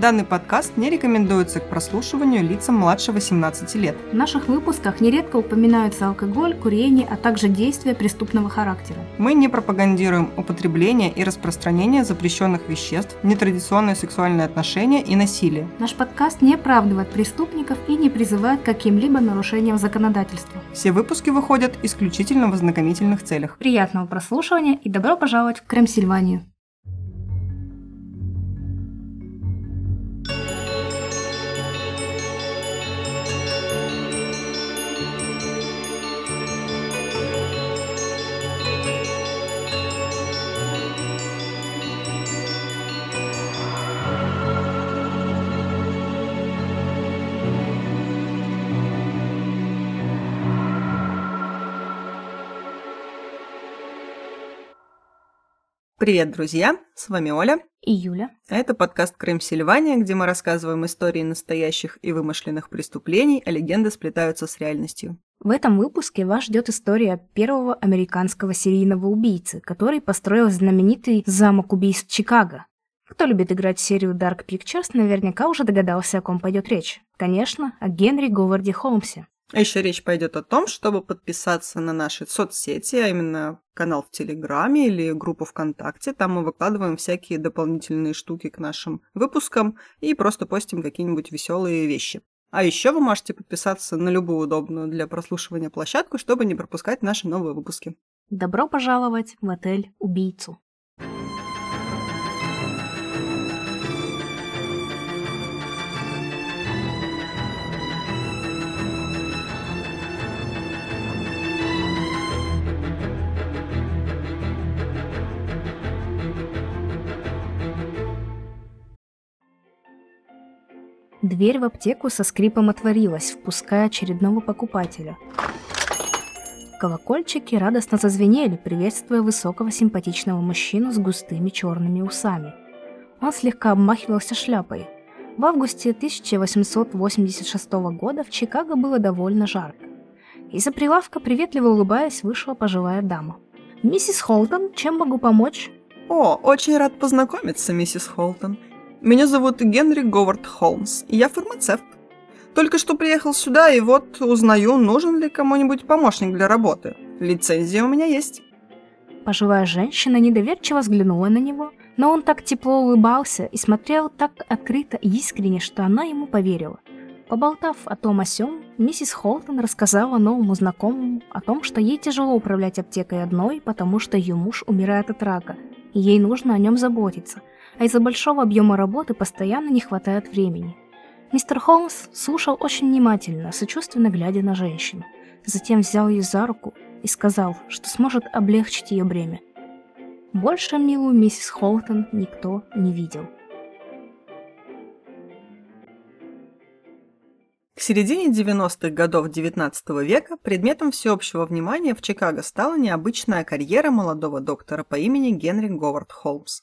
Данный подкаст не рекомендуется к прослушиванию лицам младше 18 лет. В наших выпусках нередко упоминаются алкоголь, курение, а также действия преступного характера. Мы не пропагандируем употребление и распространение запрещенных веществ, нетрадиционные сексуальные отношения и насилие. Наш подкаст не оправдывает преступников и не призывает к каким-либо нарушениям законодательства. Все выпуски выходят исключительно в ознакомительных целях. Приятного прослушивания и добро пожаловать в Крымсильванию. Привет, друзья! С вами Оля. И Юля. Это подкаст «Крым Сильвания», где мы рассказываем истории настоящих и вымышленных преступлений, а легенды сплетаются с реальностью. В этом выпуске вас ждет история первого американского серийного убийцы, который построил знаменитый замок убийств Чикаго. Кто любит играть в серию Dark Pictures, наверняка уже догадался, о ком пойдет речь. Конечно, о Генри Говарде Холмсе. А еще речь пойдет о том, чтобы подписаться на наши соцсети, а именно канал в Телеграме или группу ВКонтакте. Там мы выкладываем всякие дополнительные штуки к нашим выпускам и просто постим какие-нибудь веселые вещи. А еще вы можете подписаться на любую удобную для прослушивания площадку, чтобы не пропускать наши новые выпуски. Добро пожаловать в отель «Убийцу». Дверь в аптеку со скрипом отворилась, впуская очередного покупателя. Колокольчики радостно зазвенели, приветствуя высокого симпатичного мужчину с густыми черными усами. Он слегка обмахивался шляпой. В августе 1886 года в Чикаго было довольно жарко. Из-за прилавка, приветливо улыбаясь, вышла пожилая дама. «Миссис Холтон, чем могу помочь?» «О, очень рад познакомиться, миссис Холтон. Меня зовут Генри Говард Холмс, и я фармацевт. Только что приехал сюда, и вот узнаю, нужен ли кому-нибудь помощник для работы. Лицензия у меня есть. Пожилая женщина недоверчиво взглянула на него, но он так тепло улыбался и смотрел так открыто и искренне, что она ему поверила. Поболтав о том о сём, миссис Холтон рассказала новому знакомому о том, что ей тяжело управлять аптекой одной, потому что ее муж умирает от рака, и ей нужно о нем заботиться, а из-за большого объема работы постоянно не хватает времени. Мистер Холмс слушал очень внимательно, сочувственно глядя на женщину. Затем взял ее за руку и сказал, что сможет облегчить ее бремя. Больше милую миссис Холтон никто не видел. К середине 90-х годов XIX века предметом всеобщего внимания в Чикаго стала необычная карьера молодого доктора по имени Генри Говард Холмс.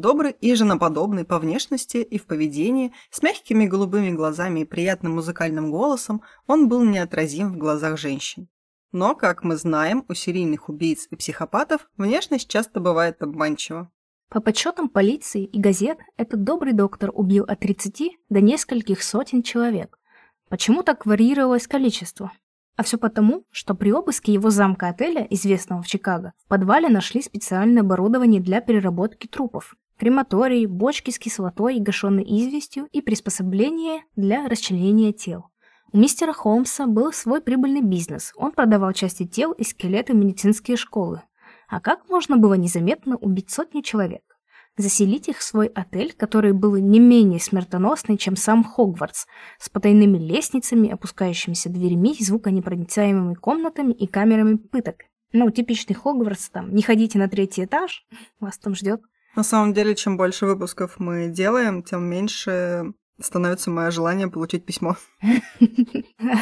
Добрый и женоподобный по внешности и в поведении, с мягкими голубыми глазами и приятным музыкальным голосом, он был неотразим в глазах женщин. Но, как мы знаем, у серийных убийц и психопатов внешность часто бывает обманчива. По подсчетам полиции и газет, этот добрый доктор убил от 30 до нескольких сотен человек. Почему так варьировалось количество? А все потому, что при обыске его замка-отеля, известного в Чикаго, в подвале нашли специальное оборудование для переработки трупов. Крематорий, бочки с кислотой и гашенной известью и приспособления для расчленения тел. У мистера Холмса был свой прибыльный бизнес. Он продавал части тел и скелеты в медицинские школы. А как можно было незаметно убить сотни человек? Заселить их в свой отель, который был не менее смертоносный, чем сам Хогвартс, с потайными лестницами, опускающимися дверьми, звуконепроницаемыми комнатами и камерами пыток. Ну, типичный Хогвартс там. Не ходите на третий этаж, вас там ждет. На самом деле, чем больше выпусков мы делаем, тем меньше становится мое желание получить письмо.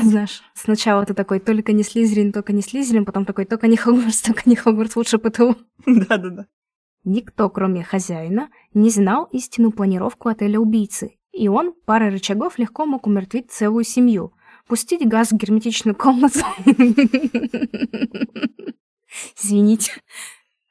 Знаешь, сначала ты такой, только не Слизерин, только не Слизерин, потом такой, только не Хогвартс, только не Хогвартс, лучше ПТУ. Да-да-да. Никто, кроме хозяина, не знал истинную планировку отеля убийцы, и он парой рычагов легко мог умертвить целую семью, пустить газ в герметичную комнату. Извините.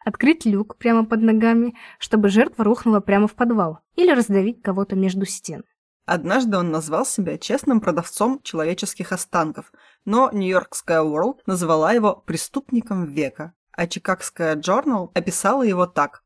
Открыть люк прямо под ногами, чтобы жертва рухнула прямо в подвал, или раздавить кого-то между стен. Однажды он назвал себя честным продавцом человеческих останков, но Нью-Йоркская World назвала его «преступником века», а Чикагская Journal описала его так.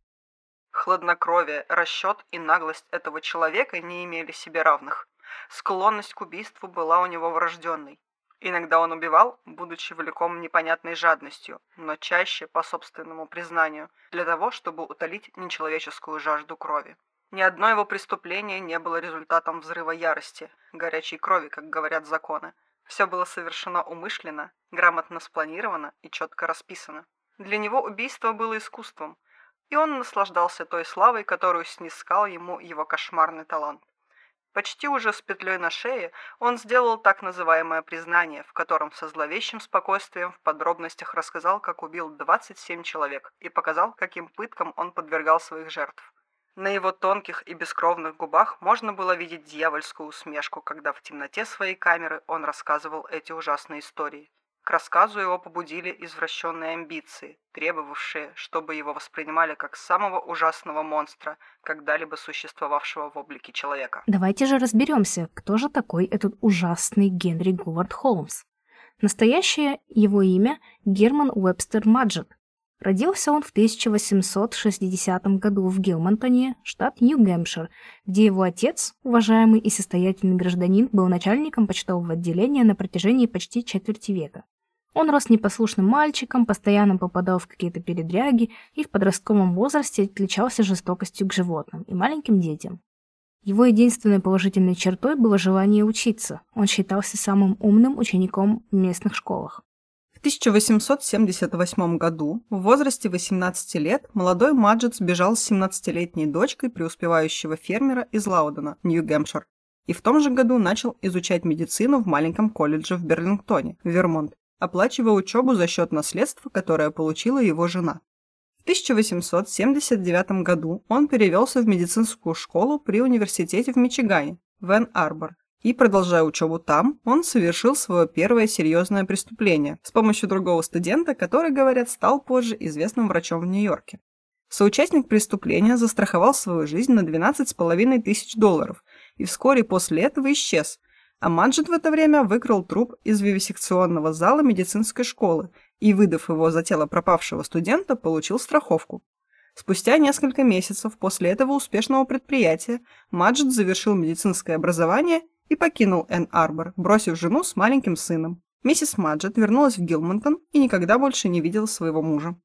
Хладнокровие, расчет и наглость этого человека не имели себе равных. Склонность к убийству была у него врожденной. Иногда он убивал, будучи влеком непонятной жадностью, но чаще по собственному признанию, для того, чтобы утолить нечеловеческую жажду крови. Ни одно его преступление не было результатом взрыва ярости, горячей крови, как говорят законы. Все было совершено умышленно, грамотно спланировано и четко расписано. Для него убийство было искусством, и он наслаждался той славой, которую снискал ему его кошмарный талант. Почти уже с петлей на шее он сделал так называемое признание, в котором со зловещим спокойствием в подробностях рассказал, как убил 27 человек и показал, каким пыткам он подвергал своих жертв. На его тонких и бескровных губах можно было видеть дьявольскую усмешку, когда в темноте своей камеры он рассказывал эти ужасные истории. К рассказу его побудили извращенные амбиции, требовавшие, чтобы его воспринимали как самого ужасного монстра, когда-либо существовавшего в облике человека. Давайте же разберемся, кто же такой этот ужасный Генри Говард Холмс. Настоящее его имя Герман Уэбстер Маджет, Родился он в 1860 году в Гилмонтоне, штат Нью-Гэмпшир, где его отец, уважаемый и состоятельный гражданин, был начальником почтового отделения на протяжении почти четверти века. Он рос непослушным мальчиком, постоянно попадал в какие-то передряги и в подростковом возрасте отличался жестокостью к животным и маленьким детям. Его единственной положительной чертой было желание учиться. Он считался самым умным учеником в местных школах. В 1878 году, в возрасте 18 лет, молодой Маджет сбежал с 17-летней дочкой преуспевающего фермера из Лаудена, Нью-Гэмпшир, и в том же году начал изучать медицину в маленьком колледже в Берлингтоне, Вермонт, оплачивая учебу за счет наследства, которое получила его жена. В 1879 году он перевелся в медицинскую школу при университете в Мичигане, Вен-Арбор, и, продолжая учебу там, он совершил свое первое серьезное преступление с помощью другого студента, который, говорят, стал позже известным врачом в Нью-Йорке. Соучастник преступления застраховал свою жизнь на 12,5 тысяч долларов и вскоре после этого исчез, а Маджид в это время выкрал труп из вивисекционного зала медицинской школы и, выдав его за тело пропавшего студента, получил страховку. Спустя несколько месяцев после этого успешного предприятия Маджид завершил медицинское образование и покинул Энн-Арбор, бросив жену с маленьким сыном. Миссис Маджет вернулась в Гилмонтон и никогда больше не видела своего мужа.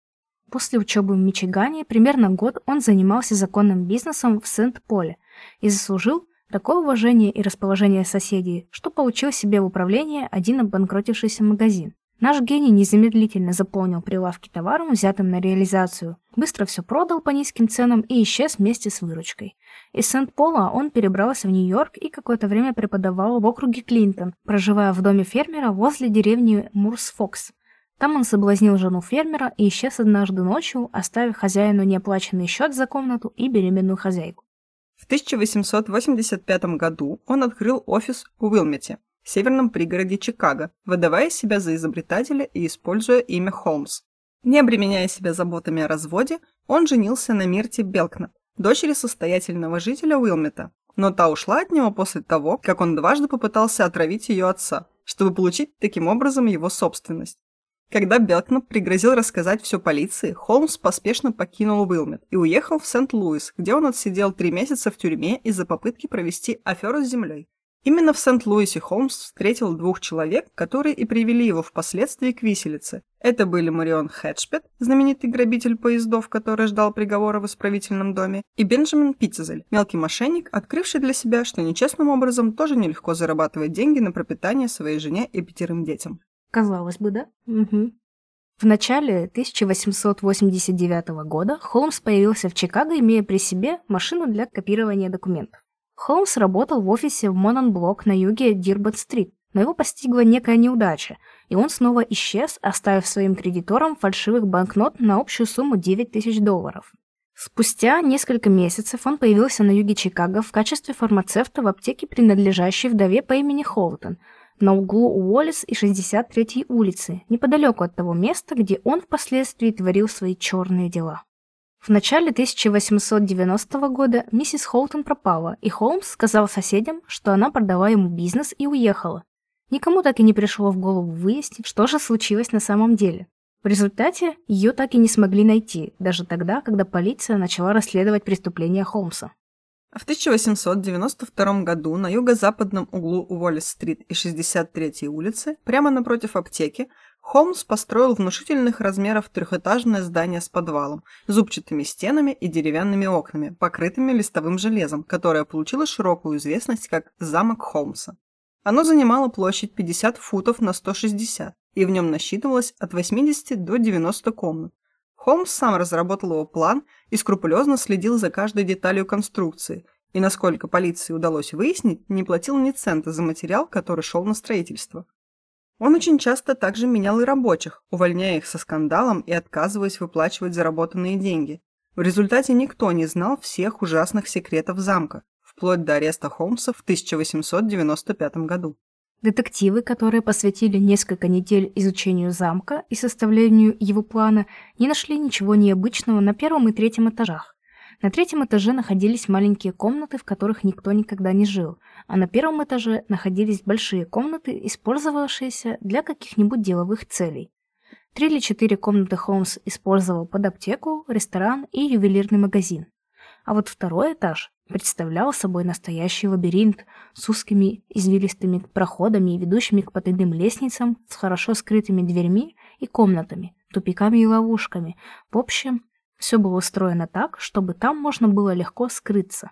После учебы в Мичигане примерно год он занимался законным бизнесом в Сент-Поле и заслужил такое уважение и расположение соседей, что получил себе в управление один обанкротившийся магазин. Наш гений незамедлительно заполнил прилавки товаром, взятым на реализацию, быстро все продал по низким ценам и исчез вместе с выручкой. Из Сент-Пола он перебрался в Нью-Йорк и какое-то время преподавал в округе Клинтон, проживая в доме фермера возле деревни Мурс-Фокс. Там он соблазнил жену фермера и исчез однажды ночью, оставив хозяину неоплаченный счет за комнату и беременную хозяйку. В 1885 году он открыл офис в Уилмете, северном пригороде Чикаго, выдавая себя за изобретателя и используя имя Холмс. Не обременяя себя заботами о разводе, он женился на Мирте Белкнап, дочери состоятельного жителя Уилмета, но та ушла от него после того, как он дважды попытался отравить ее отца, чтобы получить таким образом его собственность. Когда Белкнап пригрозил рассказать все полиции, Холмс поспешно покинул Уилмет и уехал в Сент-Луис, где он отсидел три месяца в тюрьме из-за попытки провести аферу с землей. Именно в Сент-Луисе Холмс встретил двух человек, которые и привели его впоследствии к виселице. Это были Марион Хэтчпет, знаменитый грабитель поездов, который ждал приговора в исправительном доме, и Бенджамин Питцезель, мелкий мошенник, открывший для себя, что нечестным образом тоже нелегко зарабатывать деньги на пропитание своей жене и пятерым детям. Казалось бы, да? Угу. В начале 1889 года Холмс появился в Чикаго, имея при себе машину для копирования документов. Холмс работал в офисе в Мононблок на юге Дирбот-стрит, но его постигла некая неудача, и он снова исчез, оставив своим кредиторам фальшивых банкнот на общую сумму 9 тысяч долларов. Спустя несколько месяцев он появился на юге Чикаго в качестве фармацевта в аптеке, принадлежащей вдове по имени Холтон, на углу Уоллес и 63-й улицы, неподалеку от того места, где он впоследствии творил свои черные дела. В начале 1890 года миссис Холтон пропала, и Холмс сказал соседям, что она продала ему бизнес и уехала. Никому так и не пришло в голову выяснить, что же случилось на самом деле. В результате ее так и не смогли найти, даже тогда, когда полиция начала расследовать преступление Холмса. В 1892 году на юго-западном углу Уоллес-стрит и 63-й улицы, прямо напротив аптеки, Холмс построил внушительных размеров трехэтажное здание с подвалом, зубчатыми стенами и деревянными окнами, покрытыми листовым железом, которое получило широкую известность как «Замок Холмса». Оно занимало площадь 50 футов на 160, и в нем насчитывалось от 80 до 90 комнат. Холмс сам разработал его план и скрупулезно следил за каждой деталью конструкции, и, насколько полиции удалось выяснить, не платил ни цента за материал, который шел на строительство. Он очень часто также менял и рабочих, увольняя их со скандалом и отказываясь выплачивать заработанные деньги. В результате никто не знал всех ужасных секретов замка, вплоть до ареста Холмса в 1895 году. Детективы, которые посвятили несколько недель изучению замка и составлению его плана, не нашли ничего необычного на первом и третьем этажах. На третьем этаже находились маленькие комнаты, в которых никто никогда не жил, а на первом этаже находились большие комнаты, использовавшиеся для каких-нибудь деловых целей. Три или четыре комнаты Холмс использовал под аптеку, ресторан и ювелирный магазин. А вот второй этаж представлял собой настоящий лабиринт с узкими извилистыми проходами, ведущими к потайным лестницам, с хорошо скрытыми дверьми и комнатами, тупиками и ловушками. В общем, все было устроено так, чтобы там можно было легко скрыться.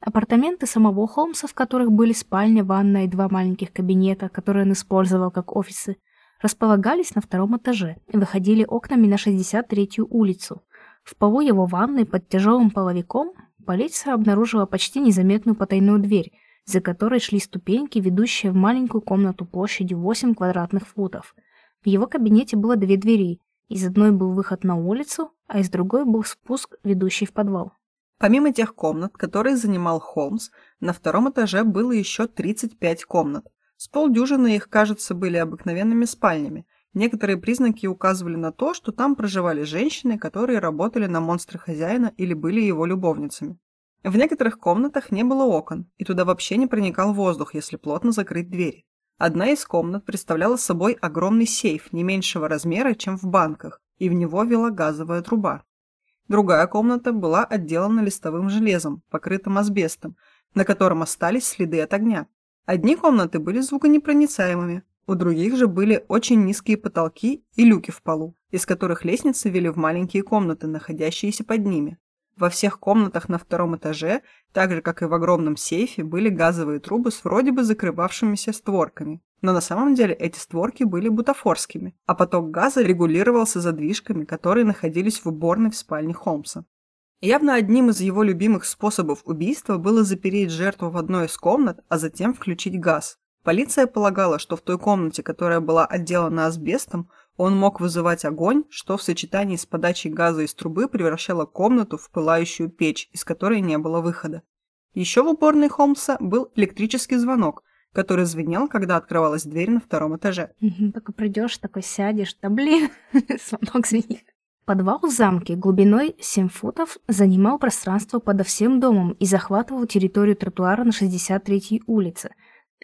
Апартаменты самого Холмса, в которых были спальня, ванная и два маленьких кабинета, которые он использовал как офисы, располагались на втором этаже и выходили окнами на 63-ю улицу. В полу его ванной под тяжелым половиком полиция обнаружила почти незаметную потайную дверь, за которой шли ступеньки, ведущие в маленькую комнату площадью 8 квадратных футов. В его кабинете было две двери, из одной был выход на улицу, а из другой был спуск, ведущий в подвал. Помимо тех комнат, которые занимал Холмс, на втором этаже было еще 35 комнат. С полдюжины их, кажется, были обыкновенными спальнями. Некоторые признаки указывали на то, что там проживали женщины, которые работали на монстра хозяина или были его любовницами. В некоторых комнатах не было окон, и туда вообще не проникал воздух, если плотно закрыть двери. Одна из комнат представляла собой огромный сейф не меньшего размера, чем в банках, и в него вела газовая труба. Другая комната была отделана листовым железом, покрытым асбестом, на котором остались следы от огня. Одни комнаты были звуконепроницаемыми, у других же были очень низкие потолки и люки в полу, из которых лестницы вели в маленькие комнаты, находящиеся под ними. Во всех комнатах на втором этаже, так же как и в огромном сейфе, были газовые трубы с вроде бы закрывавшимися створками. Но на самом деле эти створки были бутафорскими, а поток газа регулировался задвижками, которые находились в уборной в спальне Холмса. Явно одним из его любимых способов убийства было запереть жертву в одной из комнат, а затем включить газ. Полиция полагала, что в той комнате, которая была отделана асбестом, он мог вызывать огонь, что в сочетании с подачей газа из трубы превращало комнату в пылающую печь, из которой не было выхода. Еще в уборной Холмса был электрический звонок, который звенел, когда открывалась дверь на втором этаже. Только придешь, такой сядешь, да блин, звонок звенит. Подвал в замке глубиной 7 футов занимал пространство подо всем домом и захватывал территорию тротуара на 63-й улице.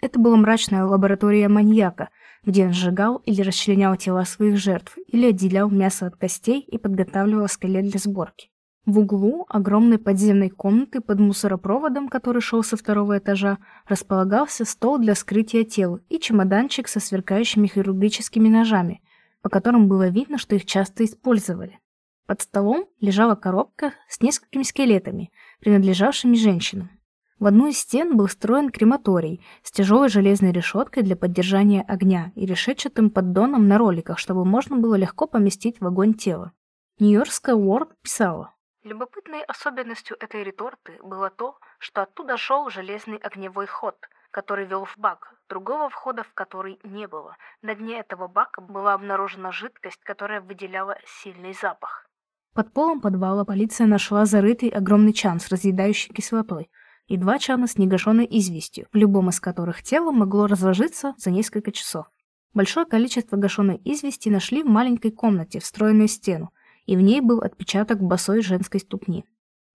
Это была мрачная лаборатория маньяка – где он сжигал или расчленял тела своих жертв, или отделял мясо от костей и подготавливал скелет для сборки. В углу огромной подземной комнаты под мусоропроводом, который шел со второго этажа, располагался стол для скрытия тел и чемоданчик со сверкающими хирургическими ножами, по которым было видно, что их часто использовали. Под столом лежала коробка с несколькими скелетами, принадлежавшими женщинам. В одну из стен был встроен крематорий с тяжелой железной решеткой для поддержания огня и решетчатым поддоном на роликах, чтобы можно было легко поместить в огонь тело. Нью-Йоркская Уорд писала. Любопытной особенностью этой реторты было то, что оттуда шел железный огневой ход, который вел в бак, другого входа в который не было. На дне этого бака была обнаружена жидкость, которая выделяла сильный запах. Под полом подвала полиция нашла зарытый огромный чан с разъедающей кислотой – и два чана с негашенной известью, в любом из которых тело могло разложиться за несколько часов. Большое количество гашеной извести нашли в маленькой комнате, встроенной в стену, и в ней был отпечаток босой женской ступни.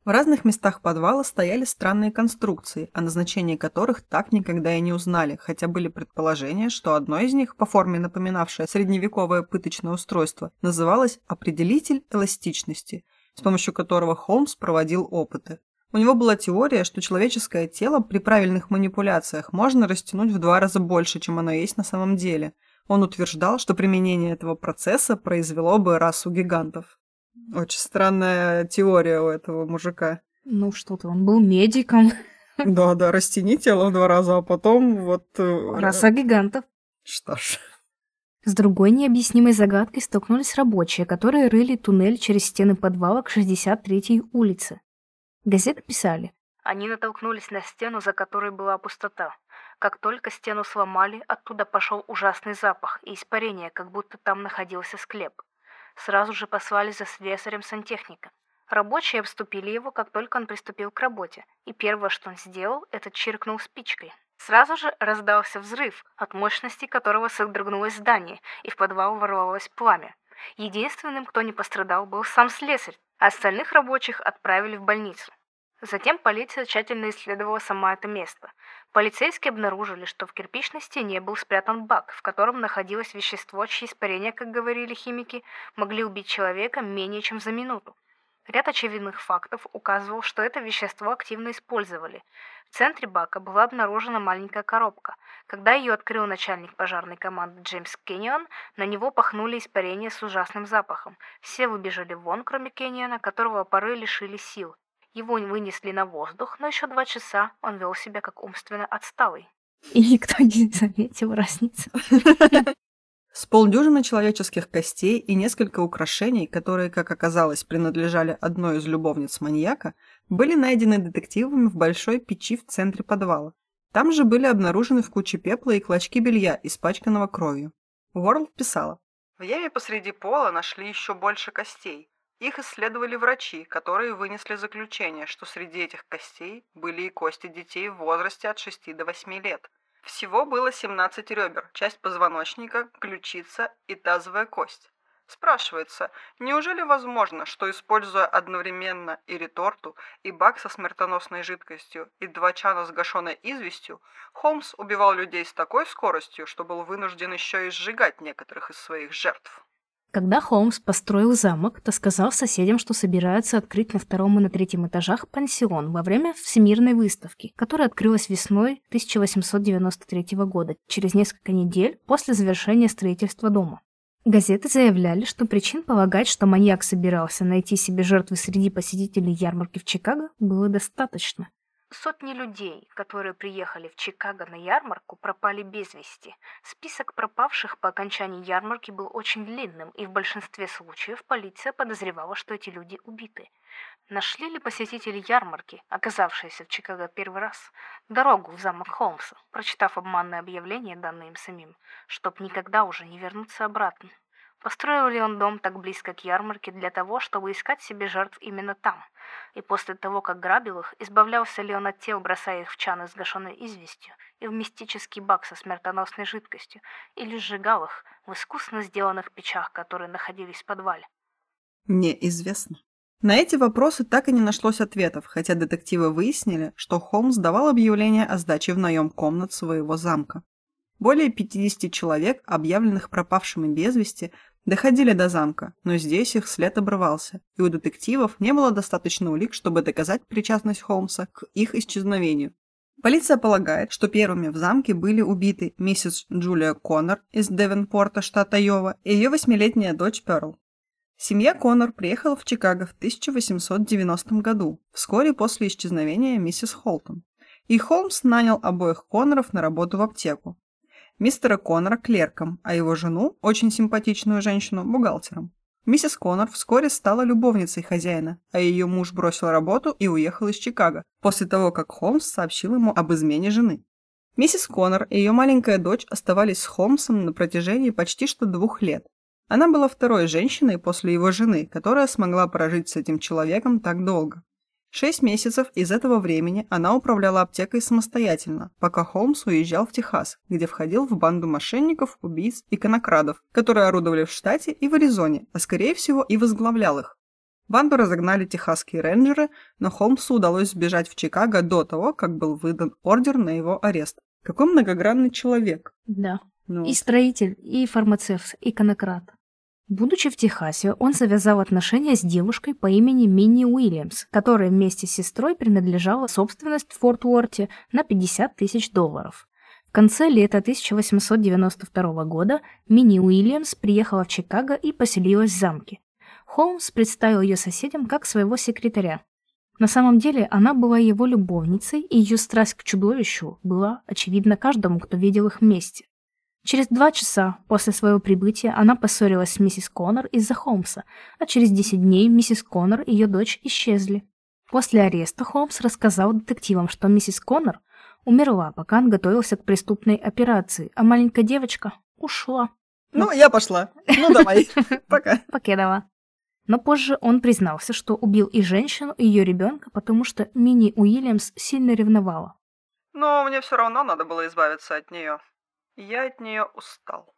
В разных местах подвала стояли странные конструкции, о назначении которых так никогда и не узнали, хотя были предположения, что одно из них, по форме напоминавшее средневековое пыточное устройство, называлось «определитель эластичности», с помощью которого Холмс проводил опыты. У него была теория, что человеческое тело при правильных манипуляциях можно растянуть в два раза больше, чем оно есть на самом деле. Он утверждал, что применение этого процесса произвело бы расу гигантов. Очень странная теория у этого мужика. Ну что ты, он был медиком. Да, да, растяни тело в два раза, а потом вот... Э, Раса гигантов. Что ж. С другой необъяснимой загадкой столкнулись рабочие, которые рыли туннель через стены подвала к 63-й улице. Газеты писали. Они натолкнулись на стену, за которой была пустота. Как только стену сломали, оттуда пошел ужасный запах и испарение, как будто там находился склеп. Сразу же послали за слесарем сантехника. Рабочие обступили его, как только он приступил к работе, и первое, что он сделал, это чиркнул спичкой. Сразу же раздался взрыв, от мощности которого содрогнулось здание, и в подвал ворвалось пламя. Единственным, кто не пострадал, был сам слесарь, а остальных рабочих отправили в больницу. Затем полиция тщательно исследовала сама это место. Полицейские обнаружили, что в кирпичной стене был спрятан бак, в котором находилось вещество, чьи испарения, как говорили химики, могли убить человека менее чем за минуту. Ряд очевидных фактов указывал, что это вещество активно использовали. В центре бака была обнаружена маленькая коробка. Когда ее открыл начальник пожарной команды Джеймс Кеннион, на него пахнули испарения с ужасным запахом. Все выбежали вон, кроме Кенниона, которого поры лишили сил. Его вынесли на воздух, но еще два часа он вел себя как умственно отсталый. И никто не заметил разницы. С полдюжины человеческих костей и несколько украшений, которые, как оказалось, принадлежали одной из любовниц маньяка, были найдены детективами в большой печи в центре подвала. Там же были обнаружены в куче пепла и клочки белья, испачканного кровью. Уорлд писала. В яме посреди пола нашли еще больше костей. Их исследовали врачи, которые вынесли заключение, что среди этих костей были и кости детей в возрасте от 6 до 8 лет. Всего было 17 ребер, часть позвоночника, ключица и тазовая кость. Спрашивается, неужели возможно, что используя одновременно и реторту, и бак со смертоносной жидкостью, и два чана с гашеной известью, Холмс убивал людей с такой скоростью, что был вынужден еще и сжигать некоторых из своих жертв? Когда Холмс построил замок, то сказал соседям, что собирается открыть на втором и на третьем этажах пансион во время Всемирной выставки, которая открылась весной 1893 года, через несколько недель после завершения строительства дома. Газеты заявляли, что причин полагать, что маньяк собирался найти себе жертвы среди посетителей ярмарки в Чикаго, было достаточно. Сотни людей, которые приехали в Чикаго на ярмарку, пропали без вести. Список пропавших по окончании ярмарки был очень длинным, и в большинстве случаев полиция подозревала, что эти люди убиты. Нашли ли посетители ярмарки, оказавшиеся в Чикаго первый раз, дорогу в замок Холмса, прочитав обманное объявление, данное им самим, чтоб никогда уже не вернуться обратно? Построил ли он дом так близко к ярмарке для того, чтобы искать себе жертв именно там? И после того, как грабил их, избавлялся ли он от тел, бросая их в чаны с гашеной известью и в мистический бак со смертоносной жидкостью, или сжигал их в искусно сделанных печах, которые находились в подвале? Неизвестно. На эти вопросы так и не нашлось ответов, хотя детективы выяснили, что Холмс давал объявление о сдаче в наем комнат своего замка. Более 50 человек, объявленных пропавшими без вести, доходили до замка, но здесь их след обрывался, и у детективов не было достаточно улик, чтобы доказать причастность Холмса к их исчезновению. Полиция полагает, что первыми в замке были убиты миссис Джулия Коннор из Девенпорта, штата Йова, и ее восьмилетняя дочь Перл. Семья Коннор приехала в Чикаго в 1890 году, вскоре после исчезновения миссис Холтон. И Холмс нанял обоих Конноров на работу в аптеку мистера Коннора клерком, а его жену, очень симпатичную женщину, бухгалтером. Миссис Коннор вскоре стала любовницей хозяина, а ее муж бросил работу и уехал из Чикаго, после того, как Холмс сообщил ему об измене жены. Миссис Коннор и ее маленькая дочь оставались с Холмсом на протяжении почти что двух лет. Она была второй женщиной после его жены, которая смогла прожить с этим человеком так долго. Шесть месяцев из этого времени она управляла аптекой самостоятельно, пока Холмс уезжал в Техас, где входил в банду мошенников, убийц и конокрадов, которые орудовали в штате и в Аризоне, а скорее всего и возглавлял их. Банду разогнали техасские рейнджеры, но Холмсу удалось сбежать в Чикаго до того, как был выдан ордер на его арест. Какой многогранный человек. Да. Ну. И строитель, и фармацевт, и конократ. Будучи в Техасе, он завязал отношения с девушкой по имени Минни Уильямс, которая вместе с сестрой принадлежала собственность в Форт Уорте на 50 тысяч долларов. В конце лета 1892 года Минни Уильямс приехала в Чикаго и поселилась в замке. Холмс представил ее соседям как своего секретаря. На самом деле она была его любовницей, и ее страсть к чудовищу была очевидна каждому, кто видел их вместе. Через два часа после своего прибытия она поссорилась с миссис Коннор из-за Холмса, а через десять дней миссис Коннор и ее дочь исчезли. После ареста Холмс рассказал детективам, что миссис Коннор умерла, пока он готовился к преступной операции, а маленькая девочка ушла. Ну, я пошла. Ну, давай. Пока. Покедова. Но позже он признался, что убил и женщину, и ее ребенка, потому что Мини Уильямс сильно ревновала. Но мне все равно надо было избавиться от нее. Я от нее устал.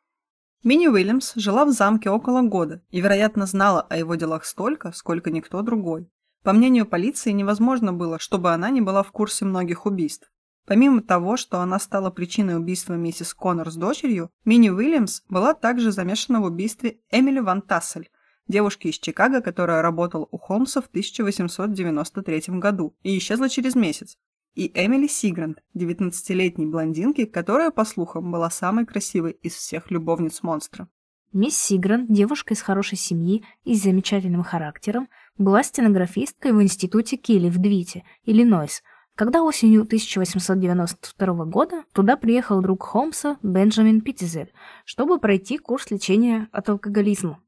Мини Уильямс жила в замке около года и, вероятно, знала о его делах столько, сколько никто другой. По мнению полиции, невозможно было, чтобы она не была в курсе многих убийств. Помимо того, что она стала причиной убийства миссис Коннор с дочерью, Мини Уильямс была также замешана в убийстве Эмили Ван Тассель, девушки из Чикаго, которая работала у Холмса в 1893 году и исчезла через месяц, и Эмили Сигранд, 19-летней блондинки, которая, по слухам, была самой красивой из всех любовниц монстра. Мисс Сигранд, девушка из хорошей семьи и с замечательным характером, была стенографисткой в институте Килли в Двите, Иллинойс, когда осенью 1892 года туда приехал друг Холмса Бенджамин Питтизель, чтобы пройти курс лечения от алкоголизма.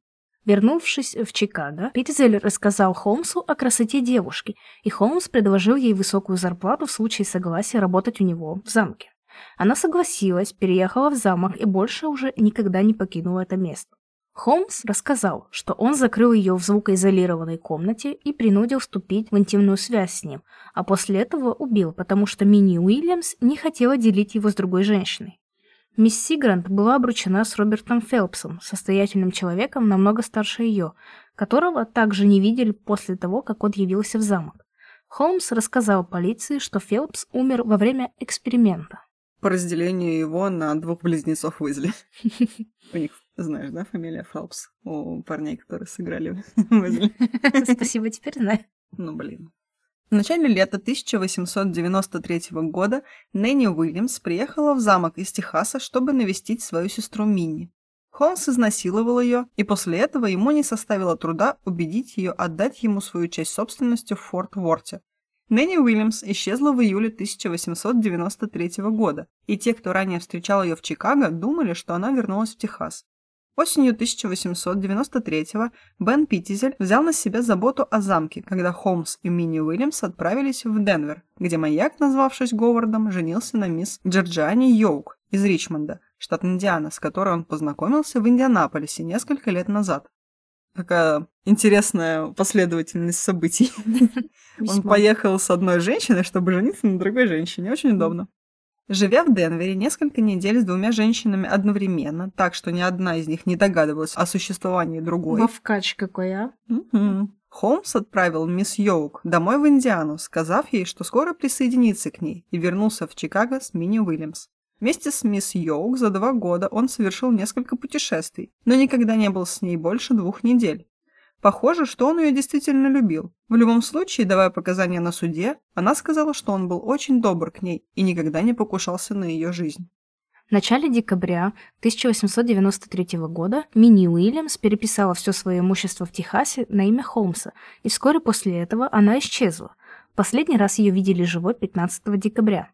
Вернувшись в Чикаго, Питтизель рассказал Холмсу о красоте девушки, и Холмс предложил ей высокую зарплату в случае согласия работать у него в замке. Она согласилась, переехала в замок и больше уже никогда не покинула это место. Холмс рассказал, что он закрыл ее в звукоизолированной комнате и принудил вступить в интимную связь с ним, а после этого убил, потому что Мини Уильямс не хотела делить его с другой женщиной. Мисс Сигрант была обручена с Робертом Фелпсом, состоятельным человеком намного старше ее, которого также не видели после того, как он явился в замок. Холмс рассказал полиции, что Фелпс умер во время эксперимента. По разделению его на двух близнецов Уизли. У них, знаешь, да, фамилия Фелпс? У парней, которые сыграли Уизли. Спасибо, теперь знаю. Ну, блин. В начале лета 1893 года Нэнни Уильямс приехала в замок из Техаса, чтобы навестить свою сестру Минни. Холмс изнасиловал ее, и после этого ему не составило труда убедить ее отдать ему свою часть собственности в Форт Ворте. Нэнни Уильямс исчезла в июле 1893 года, и те, кто ранее встречал ее в Чикаго, думали, что она вернулась в Техас. Осенью 1893-го Бен Питтизель взял на себя заботу о замке, когда Холмс и Минни Уильямс отправились в Денвер, где маяк, назвавшись Говардом, женился на мисс Джорджиане Йоук из Ричмонда, штат Индиана, с которой он познакомился в Индианаполисе несколько лет назад. Такая интересная последовательность событий. Он поехал с одной женщиной, чтобы жениться на другой женщине. Очень удобно. Живя в Денвере несколько недель с двумя женщинами одновременно, так что ни одна из них не догадывалась о существовании другой. Вовкач какой, а? Угу. Холмс отправил мисс Йоук домой в Индиану, сказав ей, что скоро присоединится к ней, и вернулся в Чикаго с Мини Уильямс. Вместе с мисс Йоук за два года он совершил несколько путешествий, но никогда не был с ней больше двух недель. Похоже, что он ее действительно любил. В любом случае, давая показания на суде, она сказала, что он был очень добр к ней и никогда не покушался на ее жизнь. В начале декабря 1893 года Мини Уильямс переписала все свое имущество в Техасе на имя Холмса, и вскоре после этого она исчезла. Последний раз ее видели живой 15 декабря.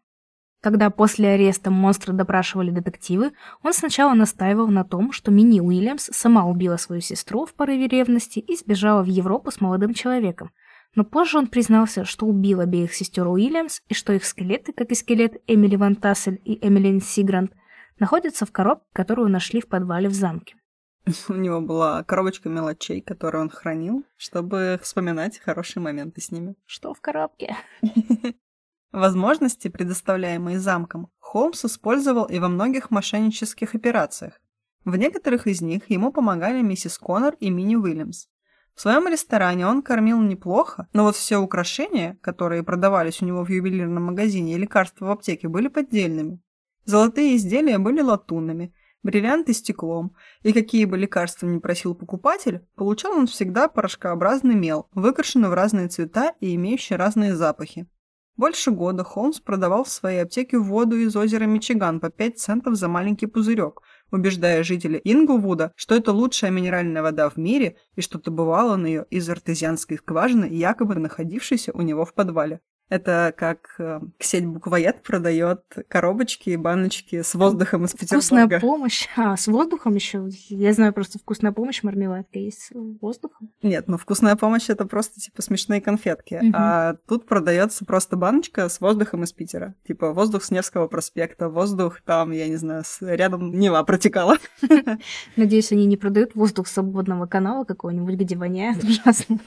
Когда после ареста монстра допрашивали детективы, он сначала настаивал на том, что Мини Уильямс сама убила свою сестру в порыве ревности и сбежала в Европу с молодым человеком. Но позже он признался, что убил обеих сестер Уильямс и что их скелеты, как и скелет Эмили Ван Тассель и Эмилин Сигрант, находятся в коробке, которую нашли в подвале в замке. У него была коробочка мелочей, которую он хранил, чтобы вспоминать хорошие моменты с ними. Что в коробке? Возможности, предоставляемые замком, Холмс использовал и во многих мошеннических операциях. В некоторых из них ему помогали миссис Коннор и Мини Уильямс. В своем ресторане он кормил неплохо, но вот все украшения, которые продавались у него в ювелирном магазине и лекарства в аптеке, были поддельными. Золотые изделия были латунными, бриллианты стеклом, и какие бы лекарства ни просил покупатель, получал он всегда порошкообразный мел, выкрашенный в разные цвета и имеющий разные запахи. Больше года Холмс продавал в своей аптеке воду из озера Мичиган по 5 центов за маленький пузырек, убеждая жителей Инглвуда, что это лучшая минеральная вода в мире и что добывал он ее из артезианской скважины, якобы находившейся у него в подвале. Это как э, сеть буквоед продает коробочки и баночки с воздухом из Петербурга. Вкусная помощь. А, с воздухом еще? Я знаю просто вкусная помощь, мармеладка есть с воздухом. Нет, ну вкусная помощь это просто типа смешные конфетки. Угу. А тут продается просто баночка с воздухом из Питера. Типа воздух с Невского проспекта, воздух там, я не знаю, с... рядом Нева протекала. Надеюсь, они не продают воздух свободного канала какого-нибудь, где воняет ужасно.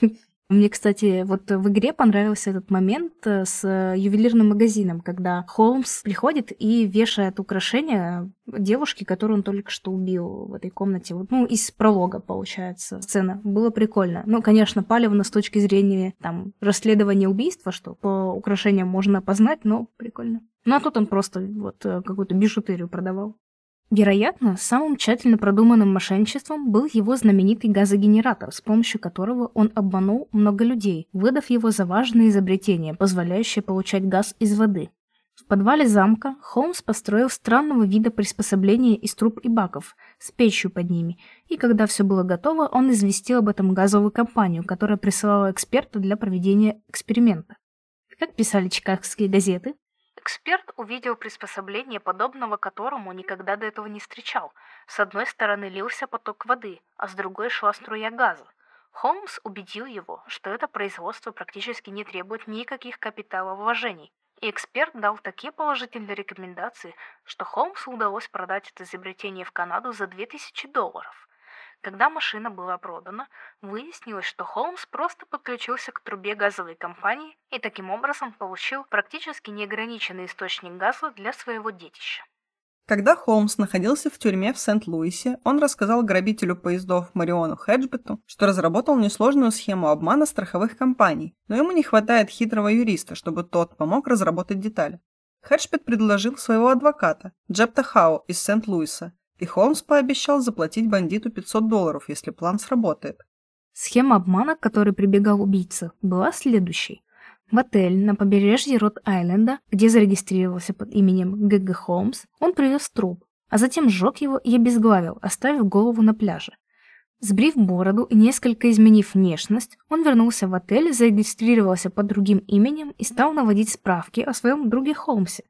Мне, кстати, вот в игре понравился этот момент э, с э, ювелирным магазином, когда Холмс приходит и вешает украшения девушки, которую он только что убил в этой комнате. Вот, ну, из пролога, получается, сцена. Было прикольно. Ну, конечно, палевно с точки зрения там расследования убийства, что по украшениям можно опознать, но прикольно. Ну, а тут он просто вот э, какую-то бижутерию продавал. Вероятно, самым тщательно продуманным мошенничеством был его знаменитый газогенератор, с помощью которого он обманул много людей, выдав его за важное изобретение, позволяющее получать газ из воды. В подвале замка Холмс построил странного вида приспособления из труб и баков с печью под ними, и когда все было готово, он известил об этом газовую компанию, которая присылала эксперта для проведения эксперимента. Как писали чикагские газеты, Эксперт увидел приспособление, подобного которому никогда до этого не встречал. С одной стороны лился поток воды, а с другой шла струя газа. Холмс убедил его, что это производство практически не требует никаких капиталовложений, и эксперт дал такие положительные рекомендации, что Холмсу удалось продать это изобретение в Канаду за 2000 долларов. Когда машина была продана, выяснилось, что Холмс просто подключился к трубе газовой компании и таким образом получил практически неограниченный источник газа для своего детища. Когда Холмс находился в тюрьме в Сент-Луисе, он рассказал грабителю поездов Мариону Хеджбету, что разработал несложную схему обмана страховых компаний, но ему не хватает хитрого юриста, чтобы тот помог разработать детали. Хеджбет предложил своего адвоката, Джепта Хау из Сент-Луиса, и Холмс пообещал заплатить бандиту 500 долларов, если план сработает. Схема обмана, к которой прибегал убийца, была следующей. В отель на побережье Рот-Айленда, где зарегистрировался под именем Г.Г. Холмс, он привез труп, а затем сжег его и обезглавил, оставив голову на пляже. Сбрив бороду и несколько изменив внешность, он вернулся в отель, зарегистрировался под другим именем и стал наводить справки о своем друге Холмсе,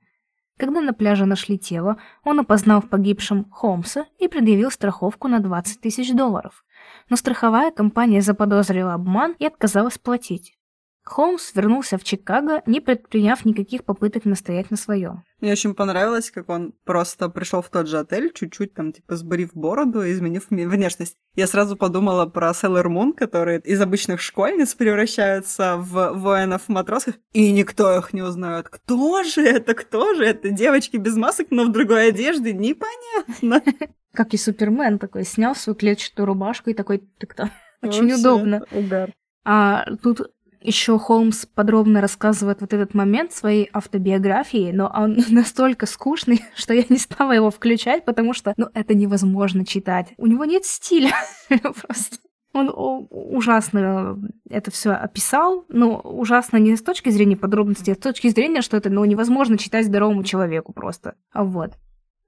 когда на пляже нашли тело, он опознал в погибшем Холмса и предъявил страховку на 20 тысяч долларов. Но страховая компания заподозрила обман и отказалась платить. Холмс вернулся в Чикаго, не предприняв никаких попыток настоять на своем. Мне очень понравилось, как он просто пришел в тот же отель, чуть-чуть там, типа, сбрив бороду и изменив внешность. Я сразу подумала про Sailor Moon, которые из обычных школьниц превращаются в воинов-матросов, и никто их не узнает. Кто же это? Кто же это? Девочки без масок, но в другой одежде? Непонятно. Как и Супермен такой, снял свою клетчатую рубашку и такой, ты кто? Очень удобно. Угар. А тут еще Холмс подробно рассказывает вот этот момент своей автобиографии, но он настолько скучный, что я не стала его включать, потому что, ну, это невозможно читать. У него нет стиля просто. Он ужасно это все описал, но ужасно не с точки зрения подробностей, а с точки зрения, что это ну, невозможно читать здоровому человеку просто. А вот.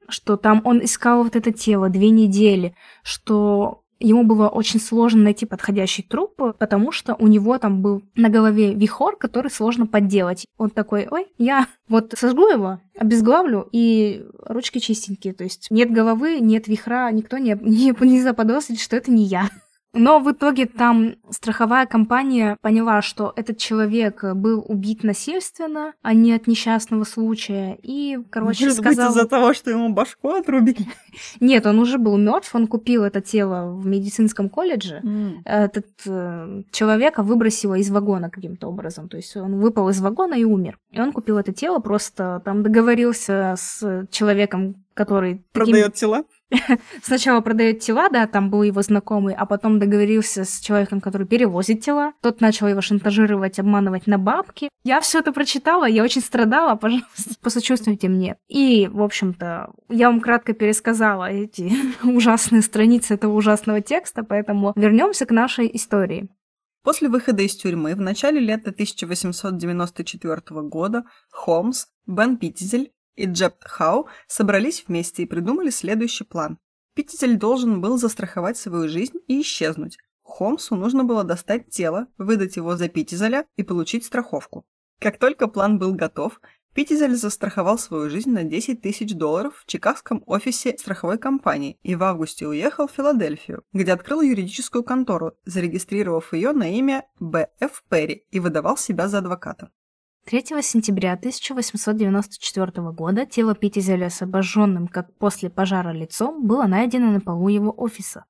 Что там он искал вот это тело две недели, что Ему было очень сложно найти подходящий труп, потому что у него там был на голове вихор, который сложно подделать. Он такой, ой, я вот сожгу его, обезглавлю, и ручки чистенькие. То есть нет головы, нет вихра, никто не, не, не заподозрит, что это не я. Но в итоге там страховая компания поняла, что этот человек был убит насильственно, а не от несчастного случая. И, короче, Может сказал... из-за того, что ему башку отрубили? Нет, он уже был мертв, он купил это тело в медицинском колледже. М. Этот э, человека выбросило из вагона каким-то образом. То есть он выпал из вагона и умер. И он купил это тело, просто там договорился с человеком, который таким- Продает тела? Сначала продает тела, да, там был его знакомый, а потом договорился с человеком, который перевозит тела. Тот начал его шантажировать, обманывать на бабки. Я все это прочитала, я очень страдала, пожалуйста, посочувствуйте мне. И, в общем-то, я вам кратко пересказала эти ужасные страницы этого ужасного текста, поэтому вернемся к нашей истории. После выхода из тюрьмы в начале лета 1894 года Холмс, Бен Питтизель и Джеб Хау собрались вместе и придумали следующий план. Питтизель должен был застраховать свою жизнь и исчезнуть. Холмсу нужно было достать тело, выдать его за Питтизеля и получить страховку. Как только план был готов, Питтизель застраховал свою жизнь на 10 тысяч долларов в чикагском офисе страховой компании и в августе уехал в Филадельфию, где открыл юридическую контору, зарегистрировав ее на имя Б.Ф. Перри и выдавал себя за адвоката. 3 сентября 1894 года тело Питтизеля с обожженным, как после пожара, лицом было найдено на полу его офиса.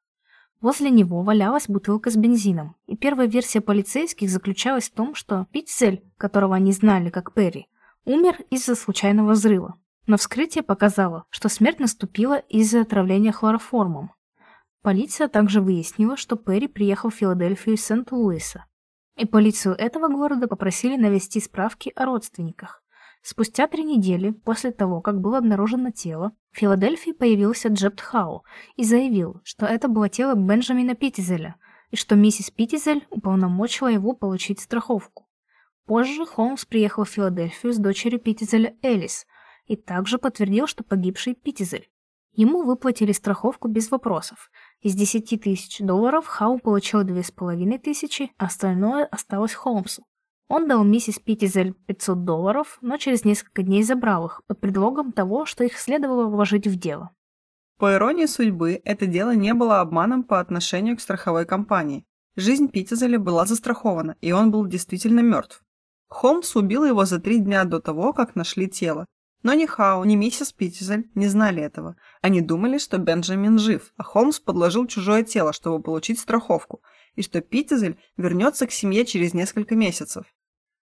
Возле него валялась бутылка с бензином, и первая версия полицейских заключалась в том, что Питтизель, которого они знали как Перри, умер из-за случайного взрыва. Но вскрытие показало, что смерть наступила из-за отравления хлороформом. Полиция также выяснила, что Перри приехал в Филадельфию из Сент-Луиса, и полицию этого города попросили навести справки о родственниках. Спустя три недели после того, как было обнаружено тело, в Филадельфии появился Джеб Хау и заявил, что это было тело Бенджамина Питтизеля, и что миссис Питтизель уполномочила его получить страховку. Позже Холмс приехал в Филадельфию с дочерью Питтизеля Элис и также подтвердил, что погибший Питтизель. Ему выплатили страховку без вопросов. Из 10 тысяч долларов Хау получил 2,5 тысячи, остальное осталось Холмсу. Он дал миссис Питтизель 500 долларов, но через несколько дней забрал их под предлогом того, что их следовало вложить в дело. По иронии судьбы, это дело не было обманом по отношению к страховой компании. Жизнь Питтизеля была застрахована, и он был действительно мертв. Холмс убил его за три дня до того, как нашли тело. Но ни Хау, ни миссис Питтизель не знали этого. Они думали, что Бенджамин жив, а Холмс подложил чужое тело, чтобы получить страховку, и что Питтизель вернется к семье через несколько месяцев.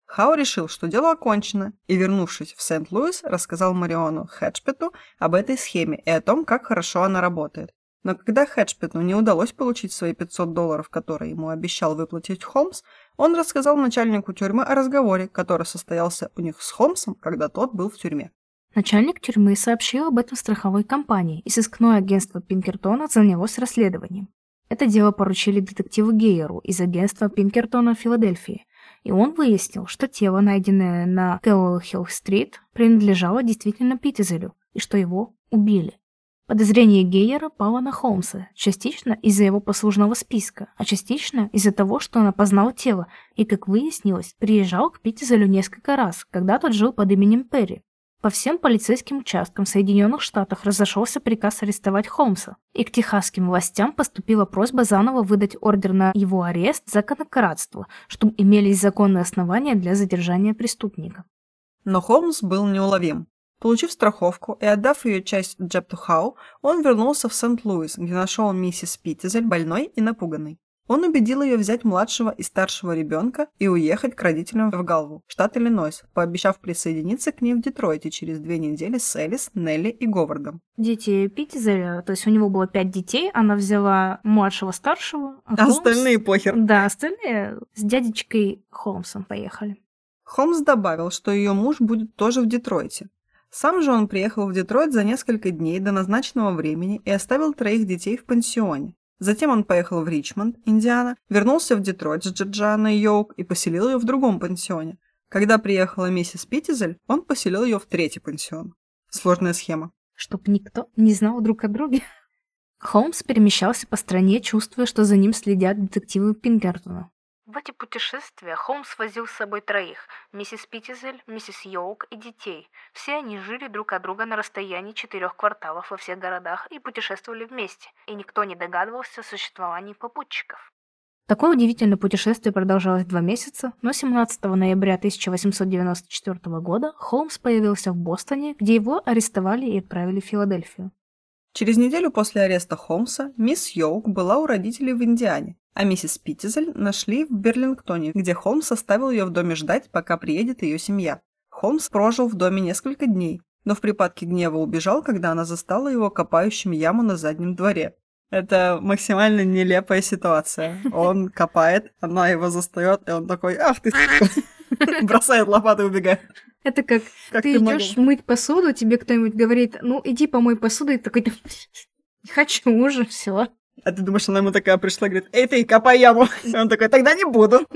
Хау решил, что дело окончено, и, вернувшись в Сент-Луис, рассказал Мариону Хэтчпету об этой схеме и о том, как хорошо она работает. Но когда Хэтчпету не удалось получить свои 500 долларов, которые ему обещал выплатить Холмс, он рассказал начальнику тюрьмы о разговоре, который состоялся у них с Холмсом, когда тот был в тюрьме. Начальник тюрьмы сообщил об этом страховой компании, и сыскное агентство Пинкертона занялось расследованием. Это дело поручили детективу Гейеру из агентства Пинкертона в Филадельфии, и он выяснил, что тело, найденное на Келлхилл-стрит, принадлежало действительно Питтизелю, и что его убили. Подозрение Гейера пало на Холмса, частично из-за его послужного списка, а частично из-за того, что он опознал тело и, как выяснилось, приезжал к Питтизелю несколько раз, когда тот жил под именем Перри. По всем полицейским участкам в Соединенных Штатах разошелся приказ арестовать Холмса, и к техасским властям поступила просьба заново выдать ордер на его арест за конократство, чтобы имелись законные основания для задержания преступника. Но Холмс был неуловим. Получив страховку и отдав ее часть Джепту Хау, он вернулся в Сент-Луис, где нашел миссис Питтизель больной и напуганной. Он убедил ее взять младшего и старшего ребенка и уехать к родителям в Галву, штат Иллинойс, пообещав присоединиться к ней в Детройте через две недели с Элис, Нелли и Говардом. Дети Питтизеля, то есть у него было пять детей, она взяла младшего, старшего, а А Холмс- остальные похер. Да, остальные с дядечкой Холмсом поехали. Холмс добавил, что ее муж будет тоже в Детройте. Сам же он приехал в Детройт за несколько дней до назначенного времени и оставил троих детей в пансионе. Затем он поехал в Ричмонд, Индиана, вернулся в Детройт с Джорджаной Йоук и поселил ее в другом пансионе. Когда приехала миссис Питтизель, он поселил ее в третий пансион. Сложная схема. Чтоб никто не знал друг о друге. Холмс перемещался по стране, чувствуя, что за ним следят детективы Пинкертона. В эти путешествия Холмс возил с собой троих – миссис Питтизель, миссис Йоук и детей. Все они жили друг от друга на расстоянии четырех кварталов во всех городах и путешествовали вместе, и никто не догадывался о существовании попутчиков. Такое удивительное путешествие продолжалось два месяца, но 17 ноября 1894 года Холмс появился в Бостоне, где его арестовали и отправили в Филадельфию. Через неделю после ареста Холмса мисс Йоук была у родителей в Индиане, а миссис Питтизель нашли в Берлингтоне, где Холмс оставил ее в доме ждать, пока приедет ее семья. Холмс прожил в доме несколько дней, но в припадке гнева убежал, когда она застала его копающим яму на заднем дворе. Это максимально нелепая ситуация. Он копает, она его застает, и он такой, ах ты, бросает лопату и убегает. Это как, как ты, ты идешь мыть посуду, тебе кто-нибудь говорит, ну иди помой посуду, и такой, не хочу уже, все. А ты думаешь, она ему такая пришла, говорит, эй ты, копай яму. И он такой, тогда не буду.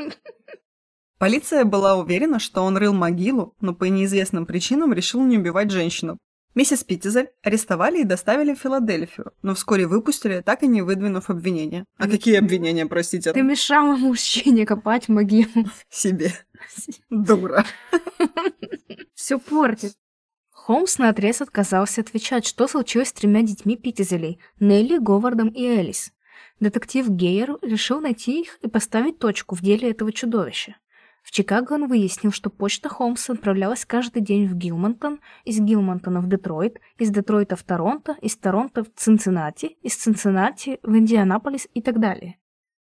Полиция была уверена, что он рыл могилу, но по неизвестным причинам решил не убивать женщину. Миссис Питтизель арестовали и доставили в Филадельфию, но вскоре выпустили, так и не выдвинув обвинения. А какие обвинения, простите? Ты мешала мужчине копать могилу. Себе. Дура. Все портит. Холмс на отрез отказался отвечать, что случилось с тремя детьми Питтизелей – Нелли, Говардом и Элис. Детектив Гейер решил найти их и поставить точку в деле этого чудовища. В Чикаго он выяснил, что почта Холмса отправлялась каждый день в Гилмонтон, из Гилмонтона в Детройт, из Детройта в Торонто, из Торонто в Цинциннати, из Цинциннати в Индианаполис и так далее.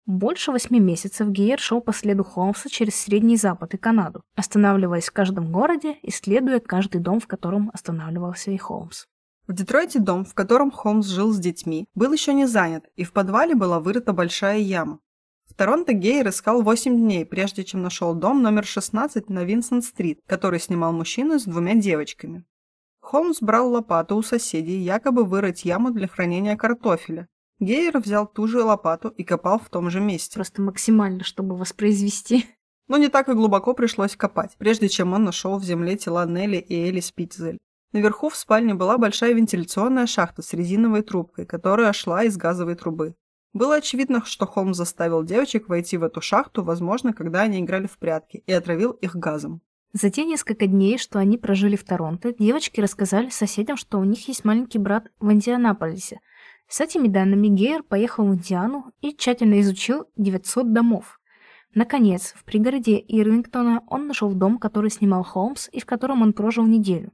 Больше восьми месяцев Гейер шел по следу Холмса через Средний Запад и Канаду, останавливаясь в каждом городе, исследуя каждый дом, в котором останавливался и Холмс. В Детройте дом, в котором Холмс жил с детьми, был еще не занят, и в подвале была вырыта большая яма. В Торонто Гейер искал 8 дней, прежде чем нашел дом номер 16 на Винсент-стрит, который снимал мужчина с двумя девочками. Холмс брал лопату у соседей, якобы вырыть яму для хранения картофеля. Гейер взял ту же лопату и копал в том же месте. Просто максимально, чтобы воспроизвести. Но не так и глубоко пришлось копать, прежде чем он нашел в земле тела Нелли и Элли Спитзель. Наверху в спальне была большая вентиляционная шахта с резиновой трубкой, которая шла из газовой трубы. Было очевидно, что Холмс заставил девочек войти в эту шахту, возможно, когда они играли в прятки, и отравил их газом. За те несколько дней, что они прожили в Торонто, девочки рассказали соседям, что у них есть маленький брат в Индианаполисе. С этими данными Гейер поехал в Индиану и тщательно изучил 900 домов. Наконец, в пригороде Ирвингтона он нашел дом, который снимал Холмс и в котором он прожил неделю.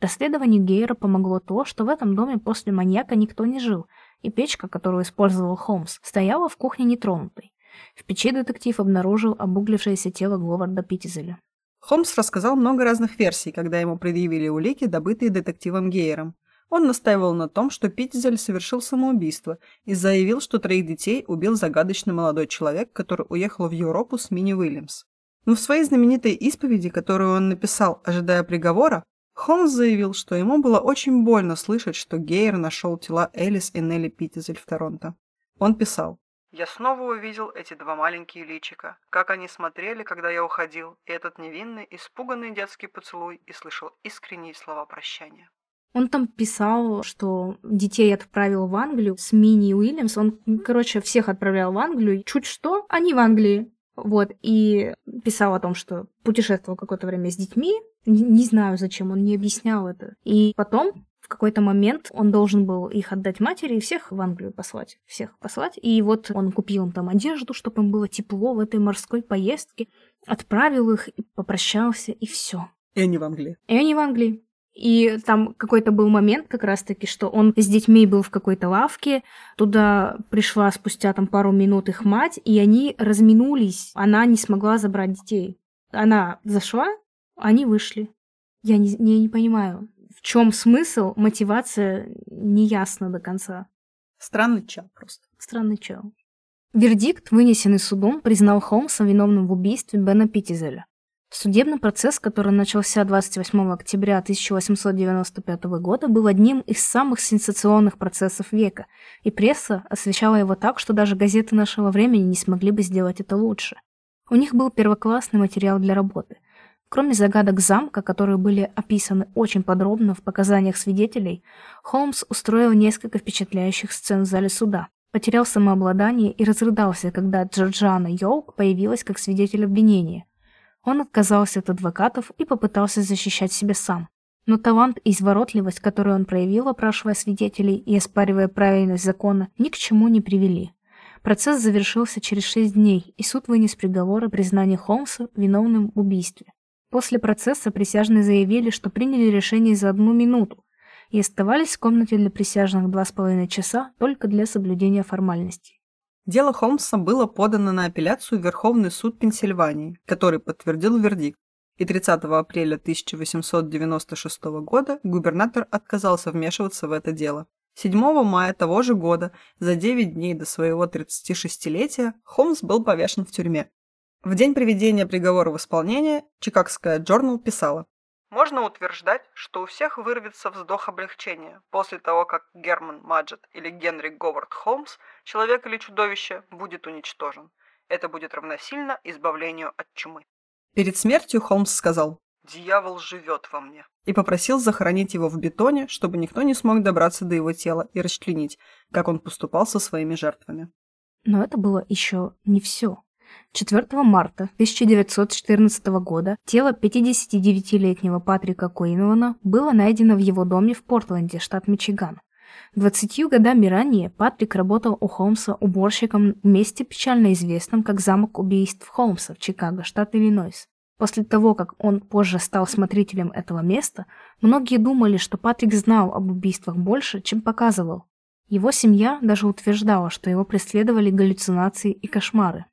Расследованию Гейера помогло то, что в этом доме после маньяка никто не жил – и печка, которую использовал Холмс, стояла в кухне нетронутой. В печи детектив обнаружил обуглившееся тело Говарда Питтизеля. Холмс рассказал много разных версий, когда ему предъявили улики, добытые детективом Гейером. Он настаивал на том, что Питтизель совершил самоубийство и заявил, что троих детей убил загадочный молодой человек, который уехал в Европу с Мини Уильямс. Но в своей знаменитой исповеди, которую он написал, ожидая приговора, Холмс заявил, что ему было очень больно слышать, что Гейер нашел тела Элис и Нелли Питтизель в Торонто. Он писал. «Я снова увидел эти два маленькие личика, как они смотрели, когда я уходил, и этот невинный, испуганный детский поцелуй, и слышал искренние слова прощания». Он там писал, что детей отправил в Англию с Мини Уильямс. Он, короче, всех отправлял в Англию. Чуть что, они в Англии. Вот, и писал о том, что путешествовал какое-то время с детьми, не, не знаю, зачем, он не объяснял это. И потом, в какой-то момент, он должен был их отдать матери и всех в Англию послать. Всех послать. И вот он купил им там одежду, чтобы им было тепло в этой морской поездке, отправил их, и попрощался, и все. И они в Англии. И они в Англии. И там какой-то был момент как раз-таки, что он с детьми был в какой-то лавке, туда пришла спустя там пару минут их мать, и они разминулись. Она не смогла забрать детей. Она зашла, они вышли. Я не, не, не понимаю, в чем смысл, мотивация не ясна до конца. Странный чел просто. Странный чел. Вердикт, вынесенный судом, признал Холмса виновным в убийстве Бена Питтизеля. Судебный процесс, который начался 28 октября 1895 года, был одним из самых сенсационных процессов века, и пресса освещала его так, что даже газеты нашего времени не смогли бы сделать это лучше. У них был первоклассный материал для работы – Кроме загадок замка, которые были описаны очень подробно в показаниях свидетелей, Холмс устроил несколько впечатляющих сцен в зале суда. Потерял самообладание и разрыдался, когда Джорджана Йоук появилась как свидетель обвинения. Он отказался от адвокатов и попытался защищать себя сам. Но талант и изворотливость, которую он проявил, опрашивая свидетелей и оспаривая правильность закона, ни к чему не привели. Процесс завершился через шесть дней, и суд вынес приговор о признании Холмса виновным в убийстве. После процесса присяжные заявили, что приняли решение за одну минуту и оставались в комнате для присяжных два с половиной часа только для соблюдения формальностей. Дело Холмса было подано на апелляцию в Верховный суд Пенсильвании, который подтвердил вердикт. И 30 апреля 1896 года губернатор отказался вмешиваться в это дело. 7 мая того же года, за 9 дней до своего 36-летия, Холмс был повешен в тюрьме. В день приведения приговора в исполнение Чикагская Джорнал писала можно утверждать, что у всех вырвется вздох облегчения после того, как Герман Маджет или Генри Говард Холмс, человек или чудовище, будет уничтожен. Это будет равносильно избавлению от чумы. Перед смертью Холмс сказал «Дьявол живет во мне» и попросил захоронить его в бетоне, чтобы никто не смог добраться до его тела и расчленить, как он поступал со своими жертвами. Но это было еще не все. 4 марта 1914 года тело 59-летнего Патрика Куинована было найдено в его доме в Портленде, штат Мичиган. 20 годами ранее Патрик работал у Холмса уборщиком в месте печально известном как замок убийств Холмса в Чикаго, штат Иллинойс. После того, как он позже стал смотрителем этого места, многие думали, что Патрик знал об убийствах больше, чем показывал. Его семья даже утверждала, что его преследовали галлюцинации и кошмары.